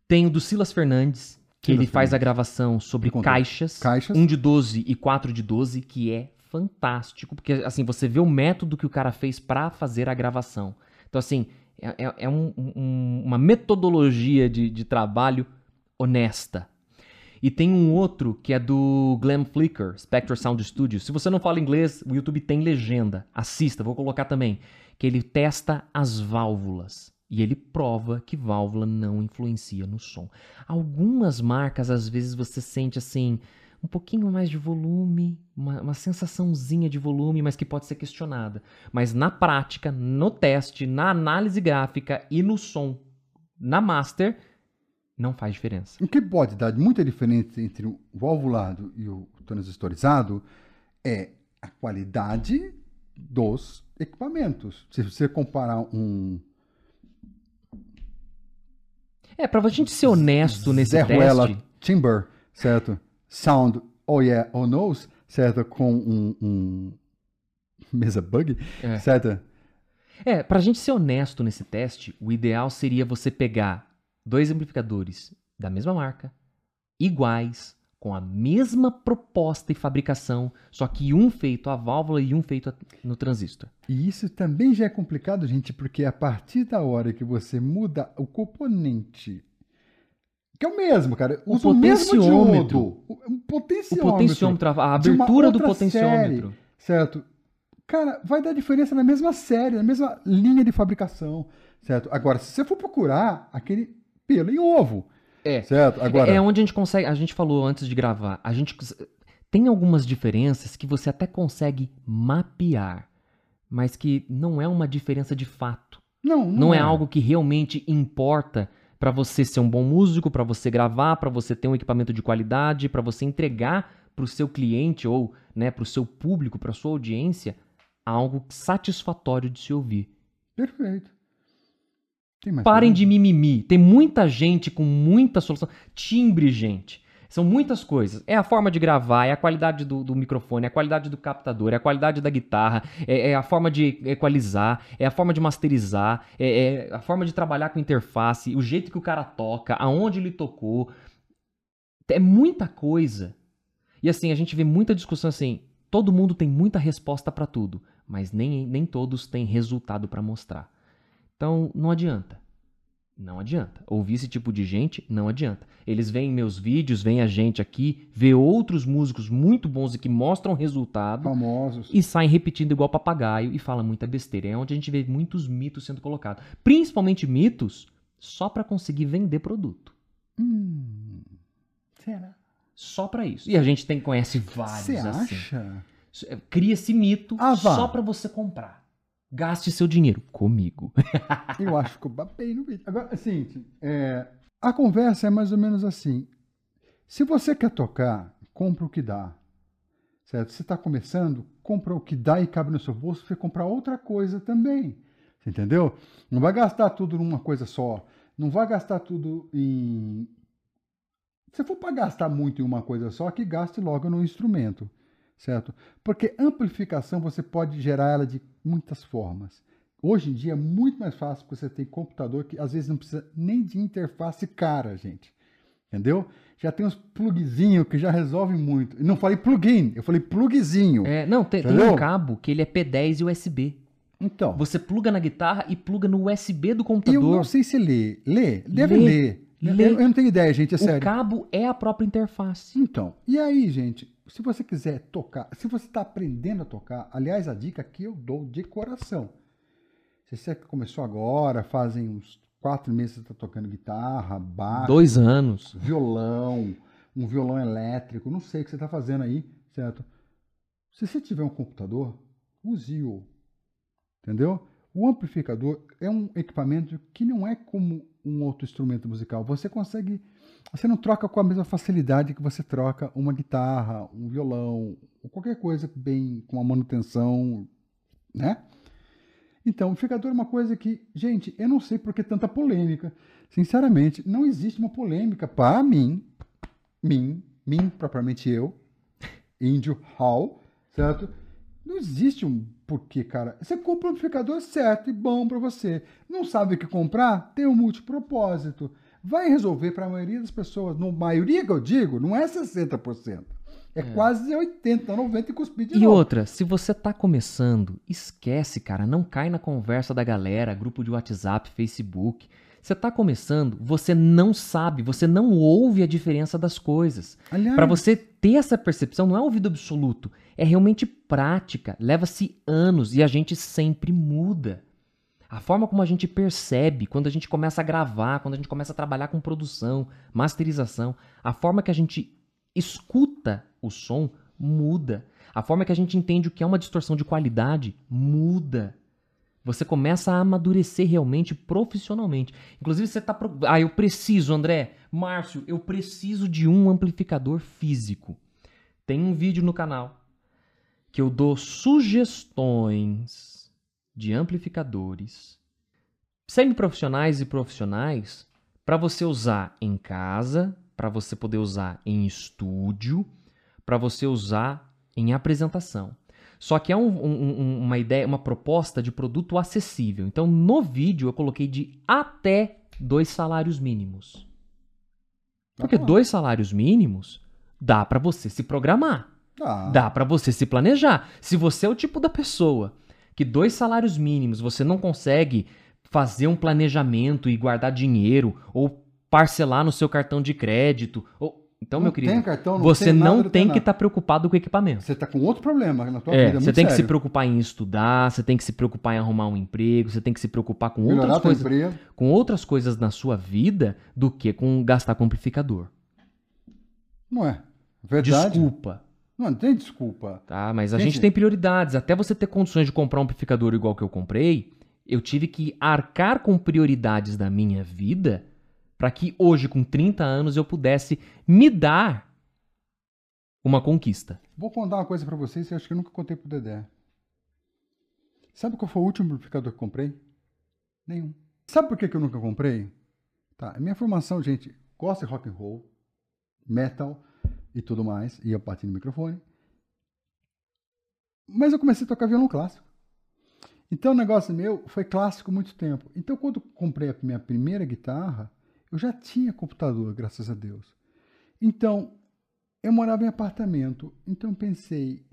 Speaker 1: Tem o do Silas Fernandes, que ele faz a gravação sobre caixas,
Speaker 2: Caixas.
Speaker 1: um de 12 e quatro de 12, que é fantástico, porque assim, você vê o método que o cara fez pra fazer a gravação. Então, assim, é, é- é um- um- uma metodologia de, de trabalho honesta. E tem um outro que é do Glenn Flicker, Spectre Sound Studio. Se você não fala inglês, o YouTube tem legenda. Assista, vou colocar também. Que ele testa as válvulas. E ele prova que válvula não influencia no som. Algumas marcas, às vezes, você sente assim, um pouquinho mais de volume, uma, uma sensaçãozinha de volume, mas que pode ser questionada. Mas na prática, no teste, na análise gráfica e no som, na master, não faz diferença.
Speaker 2: O que pode dar muita diferença entre o valvulado e o transistorizado é a qualidade dos equipamentos. Se você comparar um,
Speaker 1: É, pra gente ser honesto nesse
Speaker 2: Zé Ruela
Speaker 1: teste.
Speaker 2: Timber, certo? Sound, oh yeah, oh no's, certo? Com um, um <laughs> mesa bug,
Speaker 1: É.
Speaker 2: certo?
Speaker 1: É, pra gente ser honesto nesse teste, o ideal seria você pegar dois amplificadores da mesma marca, iguais, com a mesma proposta e fabricação, só que um feito a válvula e um feito no transistor.
Speaker 2: E isso também já é complicado, gente, porque a partir da hora que você muda o componente, que é o mesmo, cara,
Speaker 1: O
Speaker 2: usa o mesmo
Speaker 1: potenciômetro.
Speaker 2: diodo, o, o
Speaker 1: O
Speaker 2: potenciômetro,
Speaker 1: potenciômetro, a abertura do potenciômetro.
Speaker 2: série, certo? Cara, vai dar diferença na mesma série, na mesma linha de fabricação, certo? Agora, se você for procurar aquele pelo em ovo,
Speaker 1: É.
Speaker 2: certo? Agora,
Speaker 1: É onde a gente consegue. A gente falou antes de gravar. A gente tem algumas diferenças que você até consegue mapear, mas que não é uma diferença de fato.
Speaker 2: não, não,
Speaker 1: Não é algo que realmente importa pra você ser um bom músico, pra você gravar, pra você ter um equipamento de qualidade, pra você entregar pro seu cliente ou, né, pro seu público, pra sua audiência, algo satisfatório de se ouvir.
Speaker 2: Perfeito.
Speaker 1: Parem de mimimi. Tem muita gente com muita solução. Timbre, gente. São muitas coisas. É a forma de gravar, é a qualidade do, do microfone, é a qualidade do captador, é a qualidade da guitarra, é, é a forma de equalizar, é a forma de masterizar, é, é a forma de trabalhar com interface, o jeito que o cara toca, aonde ele tocou. É muita coisa. E assim, a gente vê muita discussão assim. Todo mundo tem muita resposta pra tudo, mas nem, nem todos têm resultado pra mostrar. Então, não adianta. Não adianta. Ouvir esse tipo de gente, não adianta. Eles veem meus vídeos, veem a gente aqui, vê outros músicos muito bons e que mostram resultado
Speaker 2: famosos.
Speaker 1: e saem repetindo igual papagaio e falam muita besteira. É onde a gente vê muitos mitos sendo colocados. Principalmente mitos só pra conseguir vender produto.
Speaker 2: Hum, será?
Speaker 1: Só pra isso. E a gente tem conhece
Speaker 2: Você
Speaker 1: vários assim.
Speaker 2: acha?
Speaker 1: Cria esse mito
Speaker 2: Ah,
Speaker 1: só pra você comprar. Gaste seu dinheiro comigo. <laughs>
Speaker 2: Eu acho que eu babei no vídeo. Agora, assim, é, a conversa é mais ou menos assim. Se você quer tocar, compra o que dá. Certo? Você está começando, compra o que dá e cabe no seu bolso, você comprar outra coisa também. Entendeu? Não vai gastar tudo numa coisa só. Não vai gastar tudo em. Se for para gastar muito em uma coisa só, que gaste logo no instrumento. Certo? Porque amplificação você pode gerar ela de muitas formas. Hoje em dia é muito mais fácil porque você tem computador que às vezes não precisa nem de interface cara, gente. Entendeu? Já tem uns plugzinhos que já resolvem muito. Eu não falei plugin, eu falei plugzinho.
Speaker 1: É, não, tem, tem um cabo que ele é P10 e USB.
Speaker 2: Então,
Speaker 1: Você pluga na guitarra e pluga no USB do
Speaker 2: eu
Speaker 1: computador.
Speaker 2: não sei se lê. Lê? Deve
Speaker 1: Lê.
Speaker 2: ler.
Speaker 1: Lê.
Speaker 2: Eu, eu não tenho ideia, gente, é
Speaker 1: o
Speaker 2: sério.
Speaker 1: cabo é a própria interface.
Speaker 2: Então, e aí, gente, se você quiser tocar, se você está aprendendo a tocar, aliás, a dica que eu dou de coração. Se você começou agora, fazem uns quatro meses que você está tocando guitarra, baixo,
Speaker 1: Dois anos.
Speaker 2: violão, um violão elétrico, não sei o que você está fazendo aí, certo? Se você tiver um computador, use-o. Entendeu? O amplificador é um equipamento que não é como um outro instrumento musical. Você consegue. Você não troca com a mesma facilidade que você troca uma guitarra, um violão, ou qualquer coisa bem com a manutenção, né? Então, amplificador é uma coisa que, gente, eu não sei por que tanta polêmica. Sinceramente, não existe uma polêmica para mim, mim, mim, propriamente eu, índio Hall, certo? Não existe um porquê, cara. Você compra um amplificador certo e bom para você. Não sabe o que comprar? Tem um multipropósito. Vai resolver para a maioria das pessoas. No maioria que eu digo, não é 60%. É, quase 80, 90 e cuspir de
Speaker 1: E
Speaker 2: novo.
Speaker 1: outra, se você tá começando, esquece, cara, não cai na conversa da galera, grupo de WhatsApp, Facebook. Você tá começando, você não sabe, você não ouve a diferença das coisas. Pra você ter essa percepção, não é ouvido absoluto, é realmente prática. Leva-se anos e a gente sempre muda. A forma como a gente percebe quando a gente começa a gravar, quando a gente começa a trabalhar com produção, masterização, a forma que a gente escuta o som muda. A forma que a gente entende o que é uma distorção de qualidade muda. Você começa a amadurecer realmente profissionalmente. Inclusive, você tá. pro- Ah, eu preciso, André. Márcio, eu preciso de um amplificador físico. Tem um vídeo no canal que eu dou sugestões de amplificadores semiprofissionais e profissionais para você usar em casa, para você poder usar em estúdio, para você usar em apresentação. Só que é um, um, uma ideia, uma proposta de produto acessível. Então, no vídeo eu coloquei de até dois salários mínimos. Porque dois salários mínimos dá para você se programar.
Speaker 2: Ah,
Speaker 1: Dá para você se planejar. Se você é o tipo da pessoa que dois salários mínimos você não consegue fazer um planejamento e guardar dinheiro ou parcelar no seu cartão de crédito, ou então,
Speaker 2: não
Speaker 1: meu querido,
Speaker 2: tem cartão, não
Speaker 1: você
Speaker 2: tem nada,
Speaker 1: não tem que estar preocupado com o equipamento.
Speaker 2: Você tá com outro problema na tua
Speaker 1: É,
Speaker 2: vida,
Speaker 1: você
Speaker 2: muito
Speaker 1: tem que se
Speaker 2: sério.
Speaker 1: preocupar em estudar, você tem que se preocupar em arrumar um emprego, você tem que se preocupar com
Speaker 2: Melhorar
Speaker 1: outras coisas,
Speaker 2: emprego.
Speaker 1: com outras coisas na sua vida do que com gastar com amplificador.
Speaker 2: Não é. Verdade.
Speaker 1: Desculpa,
Speaker 2: Não, não tem desculpa.
Speaker 1: tá? Mas a
Speaker 2: Gente-
Speaker 1: gente tem prioridades. Até você ter condições de comprar um amplificador igual que eu comprei, eu tive que arcar com prioridades da minha vida para que hoje, com 30 anos, eu pudesse me dar uma conquista.
Speaker 2: Vou contar uma coisa pra vocês que eu acho que eu nunca contei pro Dedé. Sabe qual foi o último amplificador que eu comprei? Nenhum. Sabe por que, que eu nunca comprei? Tá, minha formação, gente, gosta de rock and roll, metal e tudo mais, e eu bati no microfone. Mas eu comecei a tocar violão clássico. Então o negócio meu foi clássico muito tempo. Então quando comprei a minha primeira guitarra, eu já tinha computador, graças a Deus. Então eu morava em apartamento, então eu pensei,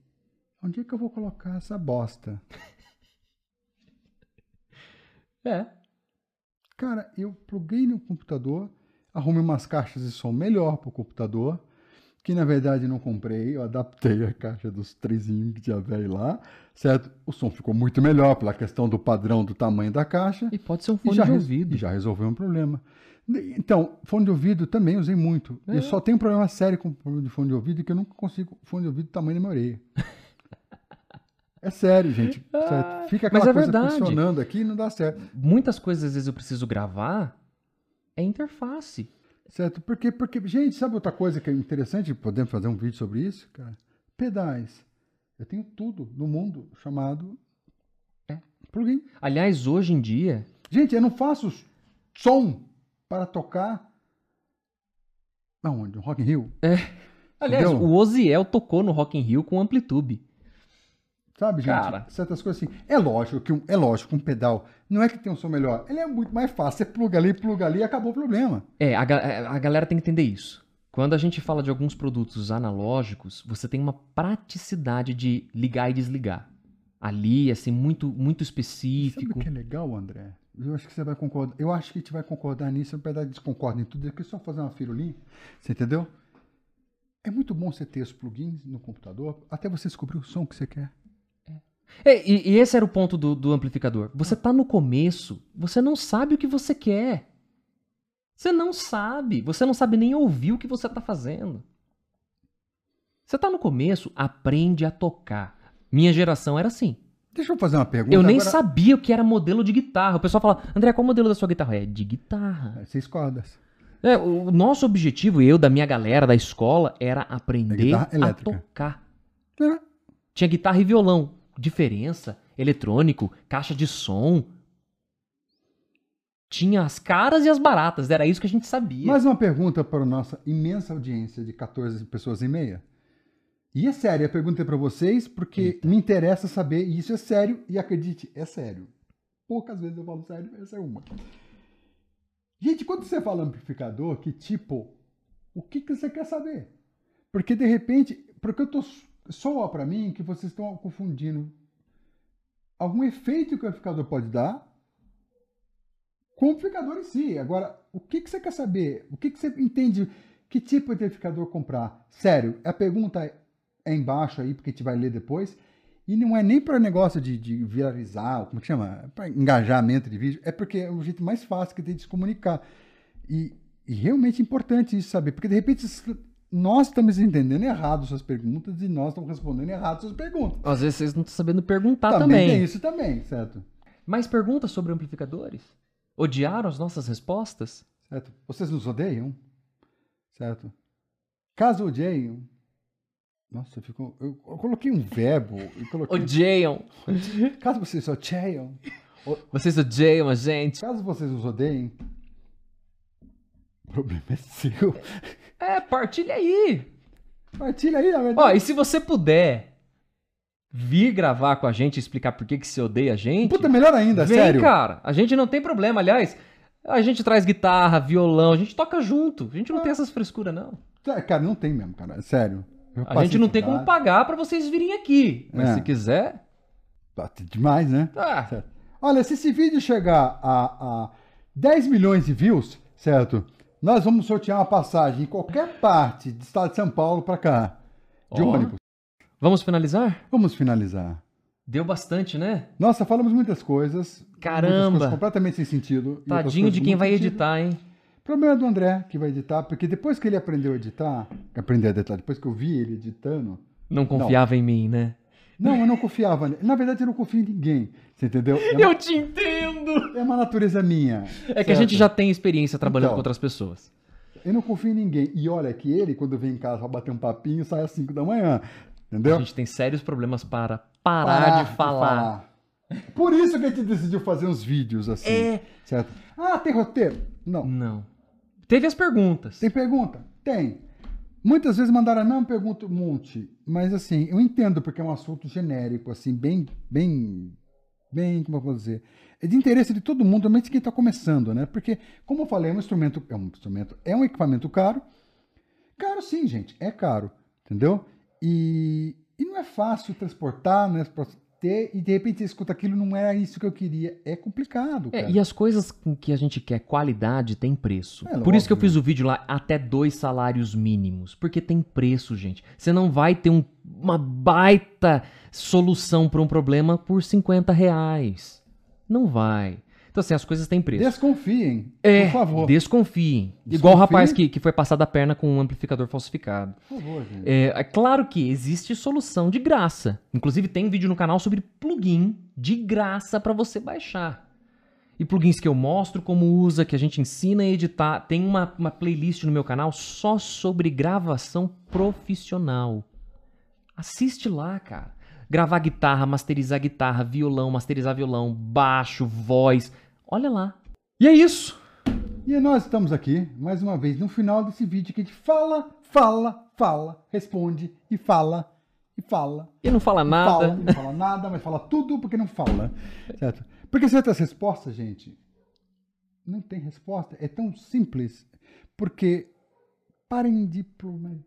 Speaker 2: onde é que eu vou colocar essa bosta? <laughs>
Speaker 1: É.
Speaker 2: Cara, eu pluguei no computador, arrumei umas caixas de som melhor pro computador, que na verdade não comprei, eu adaptei a caixa dos trezinhos que tinha velho lá, certo? O som ficou muito melhor pela questão do padrão do tamanho da caixa.
Speaker 1: E pode ser um fone
Speaker 2: já,
Speaker 1: de ouvido.
Speaker 2: e já resolveu um problema. Então, fone de ouvido também usei muito.
Speaker 1: É.
Speaker 2: Eu só tenho um problema sério com de fone de ouvido que eu nunca consigo fone de ouvido do tamanho da minha orelha. É sério, gente. <laughs> certo? Fica aquela
Speaker 1: é
Speaker 2: coisa
Speaker 1: verdade.
Speaker 2: funcionando aqui e não dá certo.
Speaker 1: Muitas coisas às vezes eu preciso gravar é interface.
Speaker 2: Certo? Porque, porque, gente, sabe outra coisa que é interessante? Podemos fazer um vídeo sobre isso, cara? Pedais. Eu tenho tudo no mundo chamado
Speaker 1: É.
Speaker 2: plugin.
Speaker 1: Aliás, hoje em dia,
Speaker 2: Gente, eu não faço som para tocar. Aonde? No Rock in Rio?
Speaker 1: aliás,
Speaker 2: Entendeu?
Speaker 1: o Oziel tocou no Rock in Rio com amplitude.
Speaker 2: Sabe, gente?
Speaker 1: Cara.
Speaker 2: Certas coisas assim. É lógico que um, é lógico um pedal não é que tem um som melhor. Ele é muito mais fácil. Você pluga ali, pluga ali e acabou o problema.
Speaker 1: É, a, ga- a galera tem que entender isso. Quando a gente fala de alguns produtos analógicos, você tem uma praticidade de ligar e desligar. Ali, assim, muito, muito
Speaker 2: Sabe
Speaker 1: específico.
Speaker 2: o que é legal, André? Eu acho que você vai concordar. Eu acho que a gente vai concordar nisso, apesar de desconcorda em tudo. É que só fazer uma firulinha. Você entendeu? É muito bom você ter os plugins no computador até você descobrir o som que você quer.
Speaker 1: É, e, e esse era o ponto do, do amplificador. Você tá no começo, você não sabe o que você quer. Você não sabe. Você não sabe nem ouvir o que você tá fazendo. Você tá no começo, aprende a tocar. Minha geração era assim.
Speaker 2: Deixa eu fazer uma pergunta.
Speaker 1: Eu nem
Speaker 2: agora-
Speaker 1: sabia o que era modelo de guitarra. O pessoal fala, André, qual o modelo da sua guitarra? É de guitarra.
Speaker 2: É, Seis cordas.
Speaker 1: É, o nosso objetivo, eu, da minha galera, da escola, era aprender
Speaker 2: guitarra
Speaker 1: a tocar.
Speaker 2: É.
Speaker 1: Tinha guitarra e violão. Diferença, eletrônico, caixa de som. Tinha as caras e as baratas, era isso que a gente sabia.
Speaker 2: Mais uma pergunta para a nossa imensa audiência de 14 pessoas e meia. E é sério, a pergunta é para vocês porque me interessa saber, e isso é sério, e acredite, é sério. Poucas vezes eu falo sério, essa é uma. Gente, quando você fala amplificador, que tipo, o que, que você quer saber? Porque de repente, porque eu tô soa para mim que vocês estão confundindo algum efeito que o amplificador pode dar com o amplificador em si. Agora, o que, que você quer saber? O que, que você entende? Que tipo de amplificador comprar? Sério, a pergunta é embaixo aí, porque a gente vai ler depois. E não é nem para negócio de, de viralizar, como que chama? Para engajamento de vídeo. É porque é o jeito mais fácil que tem de se comunicar. E, e realmente é importante isso saber, porque de repente nós estamos entendendo errado suas perguntas e nós estamos respondendo errado suas perguntas.
Speaker 1: Às vezes vocês não estão sabendo perguntar
Speaker 2: também,
Speaker 1: também.
Speaker 2: tem isso também, certo?
Speaker 1: Mais perguntas sobre amplificadores? Odiaram as nossas respostas?
Speaker 2: Certo? Vocês nos odeiam? Certo? Caso odeiam. Nossa, ficou. Eu, coloquei um verbo coloquei.
Speaker 1: Odeiam.
Speaker 2: Caso vocês odeiam.
Speaker 1: Vocês odeiam a gente.
Speaker 2: Caso vocês nos odeiem. problema é seu.
Speaker 1: É, partilha aí.
Speaker 2: Partilha aí, na verdade.
Speaker 1: Ó, e se você puder vir gravar com a gente e explicar por que, que você odeia a gente.
Speaker 2: Puta, melhor ainda,
Speaker 1: vem,
Speaker 2: sério.
Speaker 1: cara. A gente não tem problema. Aliás, a gente traz guitarra, violão, a gente toca junto. A gente não
Speaker 2: Ah.
Speaker 1: tem essas frescuras, não.
Speaker 2: É, Cara, não tem mesmo, cara. Sério.
Speaker 1: A gente não tem como pagar pra vocês virem aqui. Mas
Speaker 2: É.
Speaker 1: se quiser.
Speaker 2: Tá demais, né? Certo. Olha, se esse vídeo chegar a, a 10 milhões de views, certo? Nós vamos sortear uma passagem em qualquer parte do estado de São Paulo pra cá. De
Speaker 1: Ó.
Speaker 2: ônibus.
Speaker 1: Vamos finalizar?
Speaker 2: Vamos finalizar.
Speaker 1: Deu bastante, né?
Speaker 2: Nossa, falamos muitas coisas.
Speaker 1: Caramba.
Speaker 2: Muitas coisas completamente sem sentido.
Speaker 1: Tadinho de quem vai
Speaker 2: sentido.
Speaker 1: editar, hein?
Speaker 2: Problema do André, que vai editar, porque depois que ele aprendeu a editar, aprendeu a editar, depois que eu vi ele editando,
Speaker 1: Não confiava em mim, né?
Speaker 2: não, eu não confiava. Na verdade, eu não confio em ninguém. Você entendeu? É <laughs> uma,
Speaker 1: Eu te entendo!
Speaker 2: É uma natureza minha.
Speaker 1: É que a gente
Speaker 2: certo?
Speaker 1: já tem experiência trabalhando
Speaker 2: Então.
Speaker 1: com outras pessoas.
Speaker 2: Eu não confio em ninguém. E olha que ele, quando vem em casa pra bater um papinho, sai às 5 da manhã. Entendeu?
Speaker 1: A gente tem sérios problemas para parar, de falar.
Speaker 2: Por isso que a gente decidiu fazer uns vídeos assim.
Speaker 1: É.
Speaker 2: Certo? Ah, tem roteiro? Não.
Speaker 1: Não. Teve as perguntas.
Speaker 2: Tem pergunta? Tem. Muitas vezes mandaram a mesma pergunta um monte, mas assim, eu entendo porque é um assunto genérico, assim, bem, bem, bem, como eu vou dizer, é de interesse de todo mundo, realmente quem está começando, né? Porque, como eu falei, é um instrumento, é um instrumento, é um equipamento caro. Caro sim, gente, é caro, entendeu? E, e não é fácil transportar, né? ter, e de repente você escuta aquilo, não era isso que eu queria. É complicado,
Speaker 1: É, e as coisas com que a gente quer qualidade tem preço.
Speaker 2: É,
Speaker 1: Por isso que eu fiz o vídeo lá até dois salários mínimos. Porque tem preço, gente. Você não vai ter um- uma baita solução para um problema por 50 reais. Não vai. Então, assim, as coisas têm preço.
Speaker 2: Desconfiem,
Speaker 1: É,
Speaker 2: por favor.
Speaker 1: desconfiem. Igual o rapaz que, que foi passado a perna com um amplificador falsificado.
Speaker 2: Por favor, gente.
Speaker 1: É, é claro que existe solução de graça. Inclusive tem vídeo no canal sobre plugin de graça para você baixar. E plugins que eu mostro como usa, que a gente ensina a editar. Tem uma, uma playlist no meu canal só sobre gravação profissional. Assiste lá, cara. Gravar guitarra, masterizar guitarra, violão, masterizar violão, baixo, voz. Olha lá. E é isso.
Speaker 2: E nós estamos aqui, mais uma vez, no final desse vídeo que a gente fala, fala, fala, responde e fala, e fala.
Speaker 1: E não fala
Speaker 2: e
Speaker 1: nada.
Speaker 2: Fala, não fala nada, mas fala tudo porque não fala. <laughs> Certo? Porque certas respostas, gente, não tem resposta. É tão simples. Porque parem de. Proble...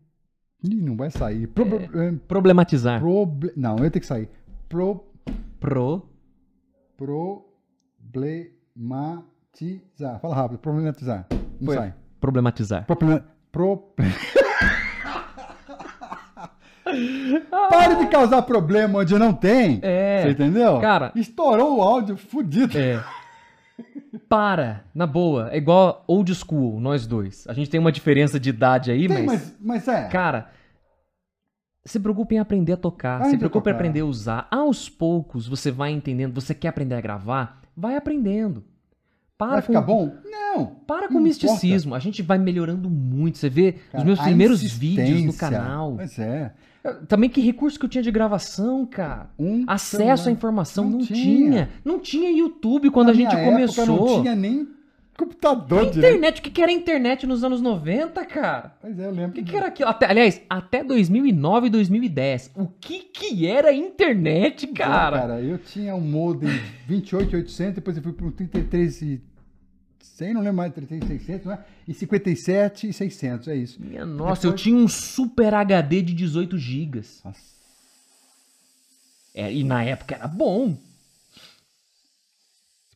Speaker 2: Ih, não vai sair. Proble... eh,
Speaker 1: Problematizar.
Speaker 2: proble- Não, eu tenho que sair. Pro...
Speaker 1: Pro.
Speaker 2: Problematizar. Fala rápido. Problematizar. Não
Speaker 1: Foi.
Speaker 2: sai.
Speaker 1: Problematizar.
Speaker 2: Problema. Pro... Pare de causar problema onde não tem.
Speaker 1: É.
Speaker 2: Você entendeu?
Speaker 1: Cara-
Speaker 2: Estourou o áudio fudido.
Speaker 1: É. Para, na boa. É igual old school, nós dois. A gente tem uma diferença de idade aí,
Speaker 2: Tem,
Speaker 1: mas,
Speaker 2: mas, mas é.
Speaker 1: Cara, se preocupe em aprender a tocar. Se
Speaker 2: a
Speaker 1: preocupe em aprender a usar. Aos poucos você vai entendendo. Você quer aprender a gravar? Vai aprendendo. Para
Speaker 2: Vai
Speaker 1: com,
Speaker 2: ficar bom? Não.
Speaker 1: Para com
Speaker 2: Não
Speaker 1: o misticismo. A gente vai melhorando muito. Você vê
Speaker 2: Cara,
Speaker 1: os meus primeiros vídeos no canal.
Speaker 2: Pois é.
Speaker 1: Também que recurso que eu tinha de gravação, cara. Acesso à informação não,
Speaker 2: Não
Speaker 1: tinha.
Speaker 2: tinha.
Speaker 1: Não tinha YouTube quando
Speaker 2: Na
Speaker 1: a gente
Speaker 2: época
Speaker 1: começou.
Speaker 2: não tinha nem computador direito.
Speaker 1: Internet, o que, que era internet nos anos 90, cara?
Speaker 2: Pois é, eu lembro.
Speaker 1: O que, que era aquilo? Até, aliás, até 2009 e 2010. O que, que era internet, cara?
Speaker 2: Cara, eu tinha um modem 28800, depois eu fui para um 33100, não lembro mais, 33600, né? E 57 e 600, é isso.
Speaker 1: Minha nossa, eu
Speaker 2: Depois-
Speaker 1: tinha um super HD de 18 gigas.
Speaker 2: Nossa.
Speaker 1: É, e na época era bom.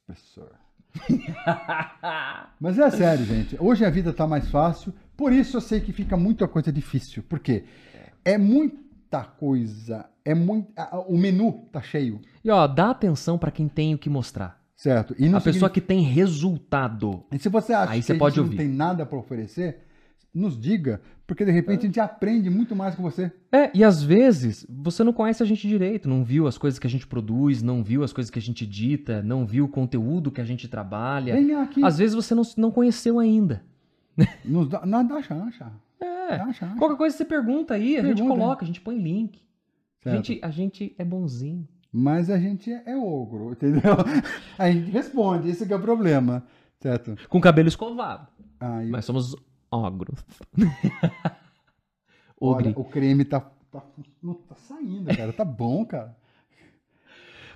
Speaker 2: Professor. <laughs> Mas é sério, gente. Hoje a vida tá mais fácil, por isso eu sei que fica muita coisa difícil. Por quê? É muita coisa, é muito, o menu tá cheio,
Speaker 1: E ó, dá atenção pra quem tem o que mostrar.
Speaker 2: Certo? E
Speaker 1: A pessoa
Speaker 2: significa-
Speaker 1: que tem resultado.
Speaker 2: E se você acha
Speaker 1: Aí
Speaker 2: que
Speaker 1: você pode
Speaker 2: gente
Speaker 1: ouvir.
Speaker 2: não tem nada para oferecer, nos diga, porque de repente a gente aprende muito mais com você.
Speaker 1: É, e às vezes você não conhece a gente direito, não viu as coisas que a gente produz, não viu as coisas que a gente edita, não viu o conteúdo que a gente trabalha.
Speaker 2: Venha aqui,
Speaker 1: Às vezes você não, não conheceu ainda. <laughs>
Speaker 2: nos dá, não, dá chance.
Speaker 1: É.
Speaker 2: Dá.
Speaker 1: Qualquer coisa você pergunta aí, a gente
Speaker 2: Pergunta,
Speaker 1: coloca, a gente põe link. A gente, a gente é bonzinho.
Speaker 2: Mas a gente é, ogro, <laughs> entendeu? A gente responde, esse que é o problema, certo?
Speaker 1: Com cabelo escovado.
Speaker 2: Ah, eu-
Speaker 1: Mas somos ogros. <laughs>
Speaker 2: olha, o creme tá, tá, não tá saindo, cara. Tá bom, cara.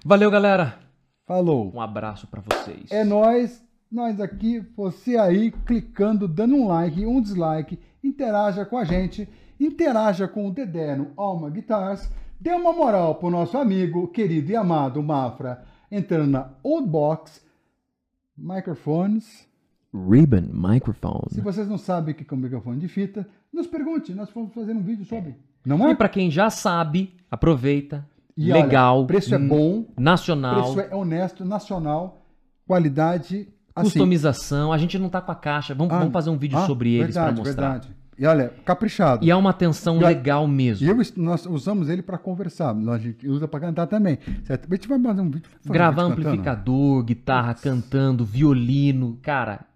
Speaker 1: Valeu, galera.
Speaker 2: Falou.
Speaker 1: Um abraço pra vocês.
Speaker 2: É nós, nós aqui, você aí clicando, dando um like, um dislike, interaja com a gente, interaja com o Dedé no Alma Guitars, dê uma moral pro nosso amigo, querido e amado Mafra, entrando na Old Box Microphones.
Speaker 1: Ribbon Microphone.
Speaker 2: Se vocês não sabem o que é um microfone de fita, nos pergunte, nós vamos fazer um vídeo sobre. Não é?
Speaker 1: E pra quem já sabe, aproveita.
Speaker 2: E olha,
Speaker 1: legal.
Speaker 2: preço é
Speaker 1: hum,
Speaker 2: bom,
Speaker 1: Nacional.
Speaker 2: preço é honesto, nacional, qualidade, assim,
Speaker 1: Customização. A gente não tá com a caixa. Vamos,
Speaker 2: Ah,
Speaker 1: vamos fazer um vídeo
Speaker 2: ah,
Speaker 1: sobre eles pra mostrar.
Speaker 2: Verdade. E olha, caprichado.
Speaker 1: E é uma atenção
Speaker 2: E
Speaker 1: legal mesmo.
Speaker 2: E eu, nós usamos ele para conversar, nós- a gente usa para cantar também. Certo? A gente vai fazer um vídeo. fazer um
Speaker 1: Gravar
Speaker 2: vídeo cantando.
Speaker 1: amplificador, guitarra, cantando, violino. Cara,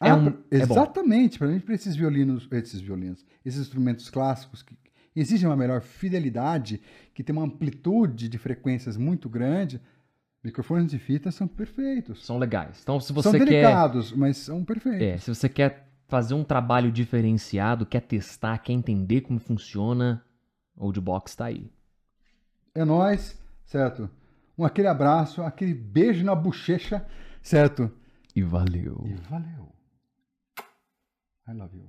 Speaker 1: é
Speaker 2: Ah,
Speaker 1: um. é bom.
Speaker 2: exatamente, para gente para esses violinos, esses violinos, esses instrumentos clássicos que exigem uma melhor fidelidade, que tem uma amplitude de frequências muito grande, microfones de fita são perfeitos.
Speaker 1: São legais. Então, se
Speaker 2: são
Speaker 1: você quer.
Speaker 2: delicados, mas são perfeitos.
Speaker 1: É, se você quer fazer um trabalho diferenciado, quer testar, quer entender como funciona, Oldbox tá aí.
Speaker 2: É nóis, certo? Um aquele abraço, aquele beijo na bochecha, certo?
Speaker 1: E valeu.
Speaker 2: E valeu. I love you.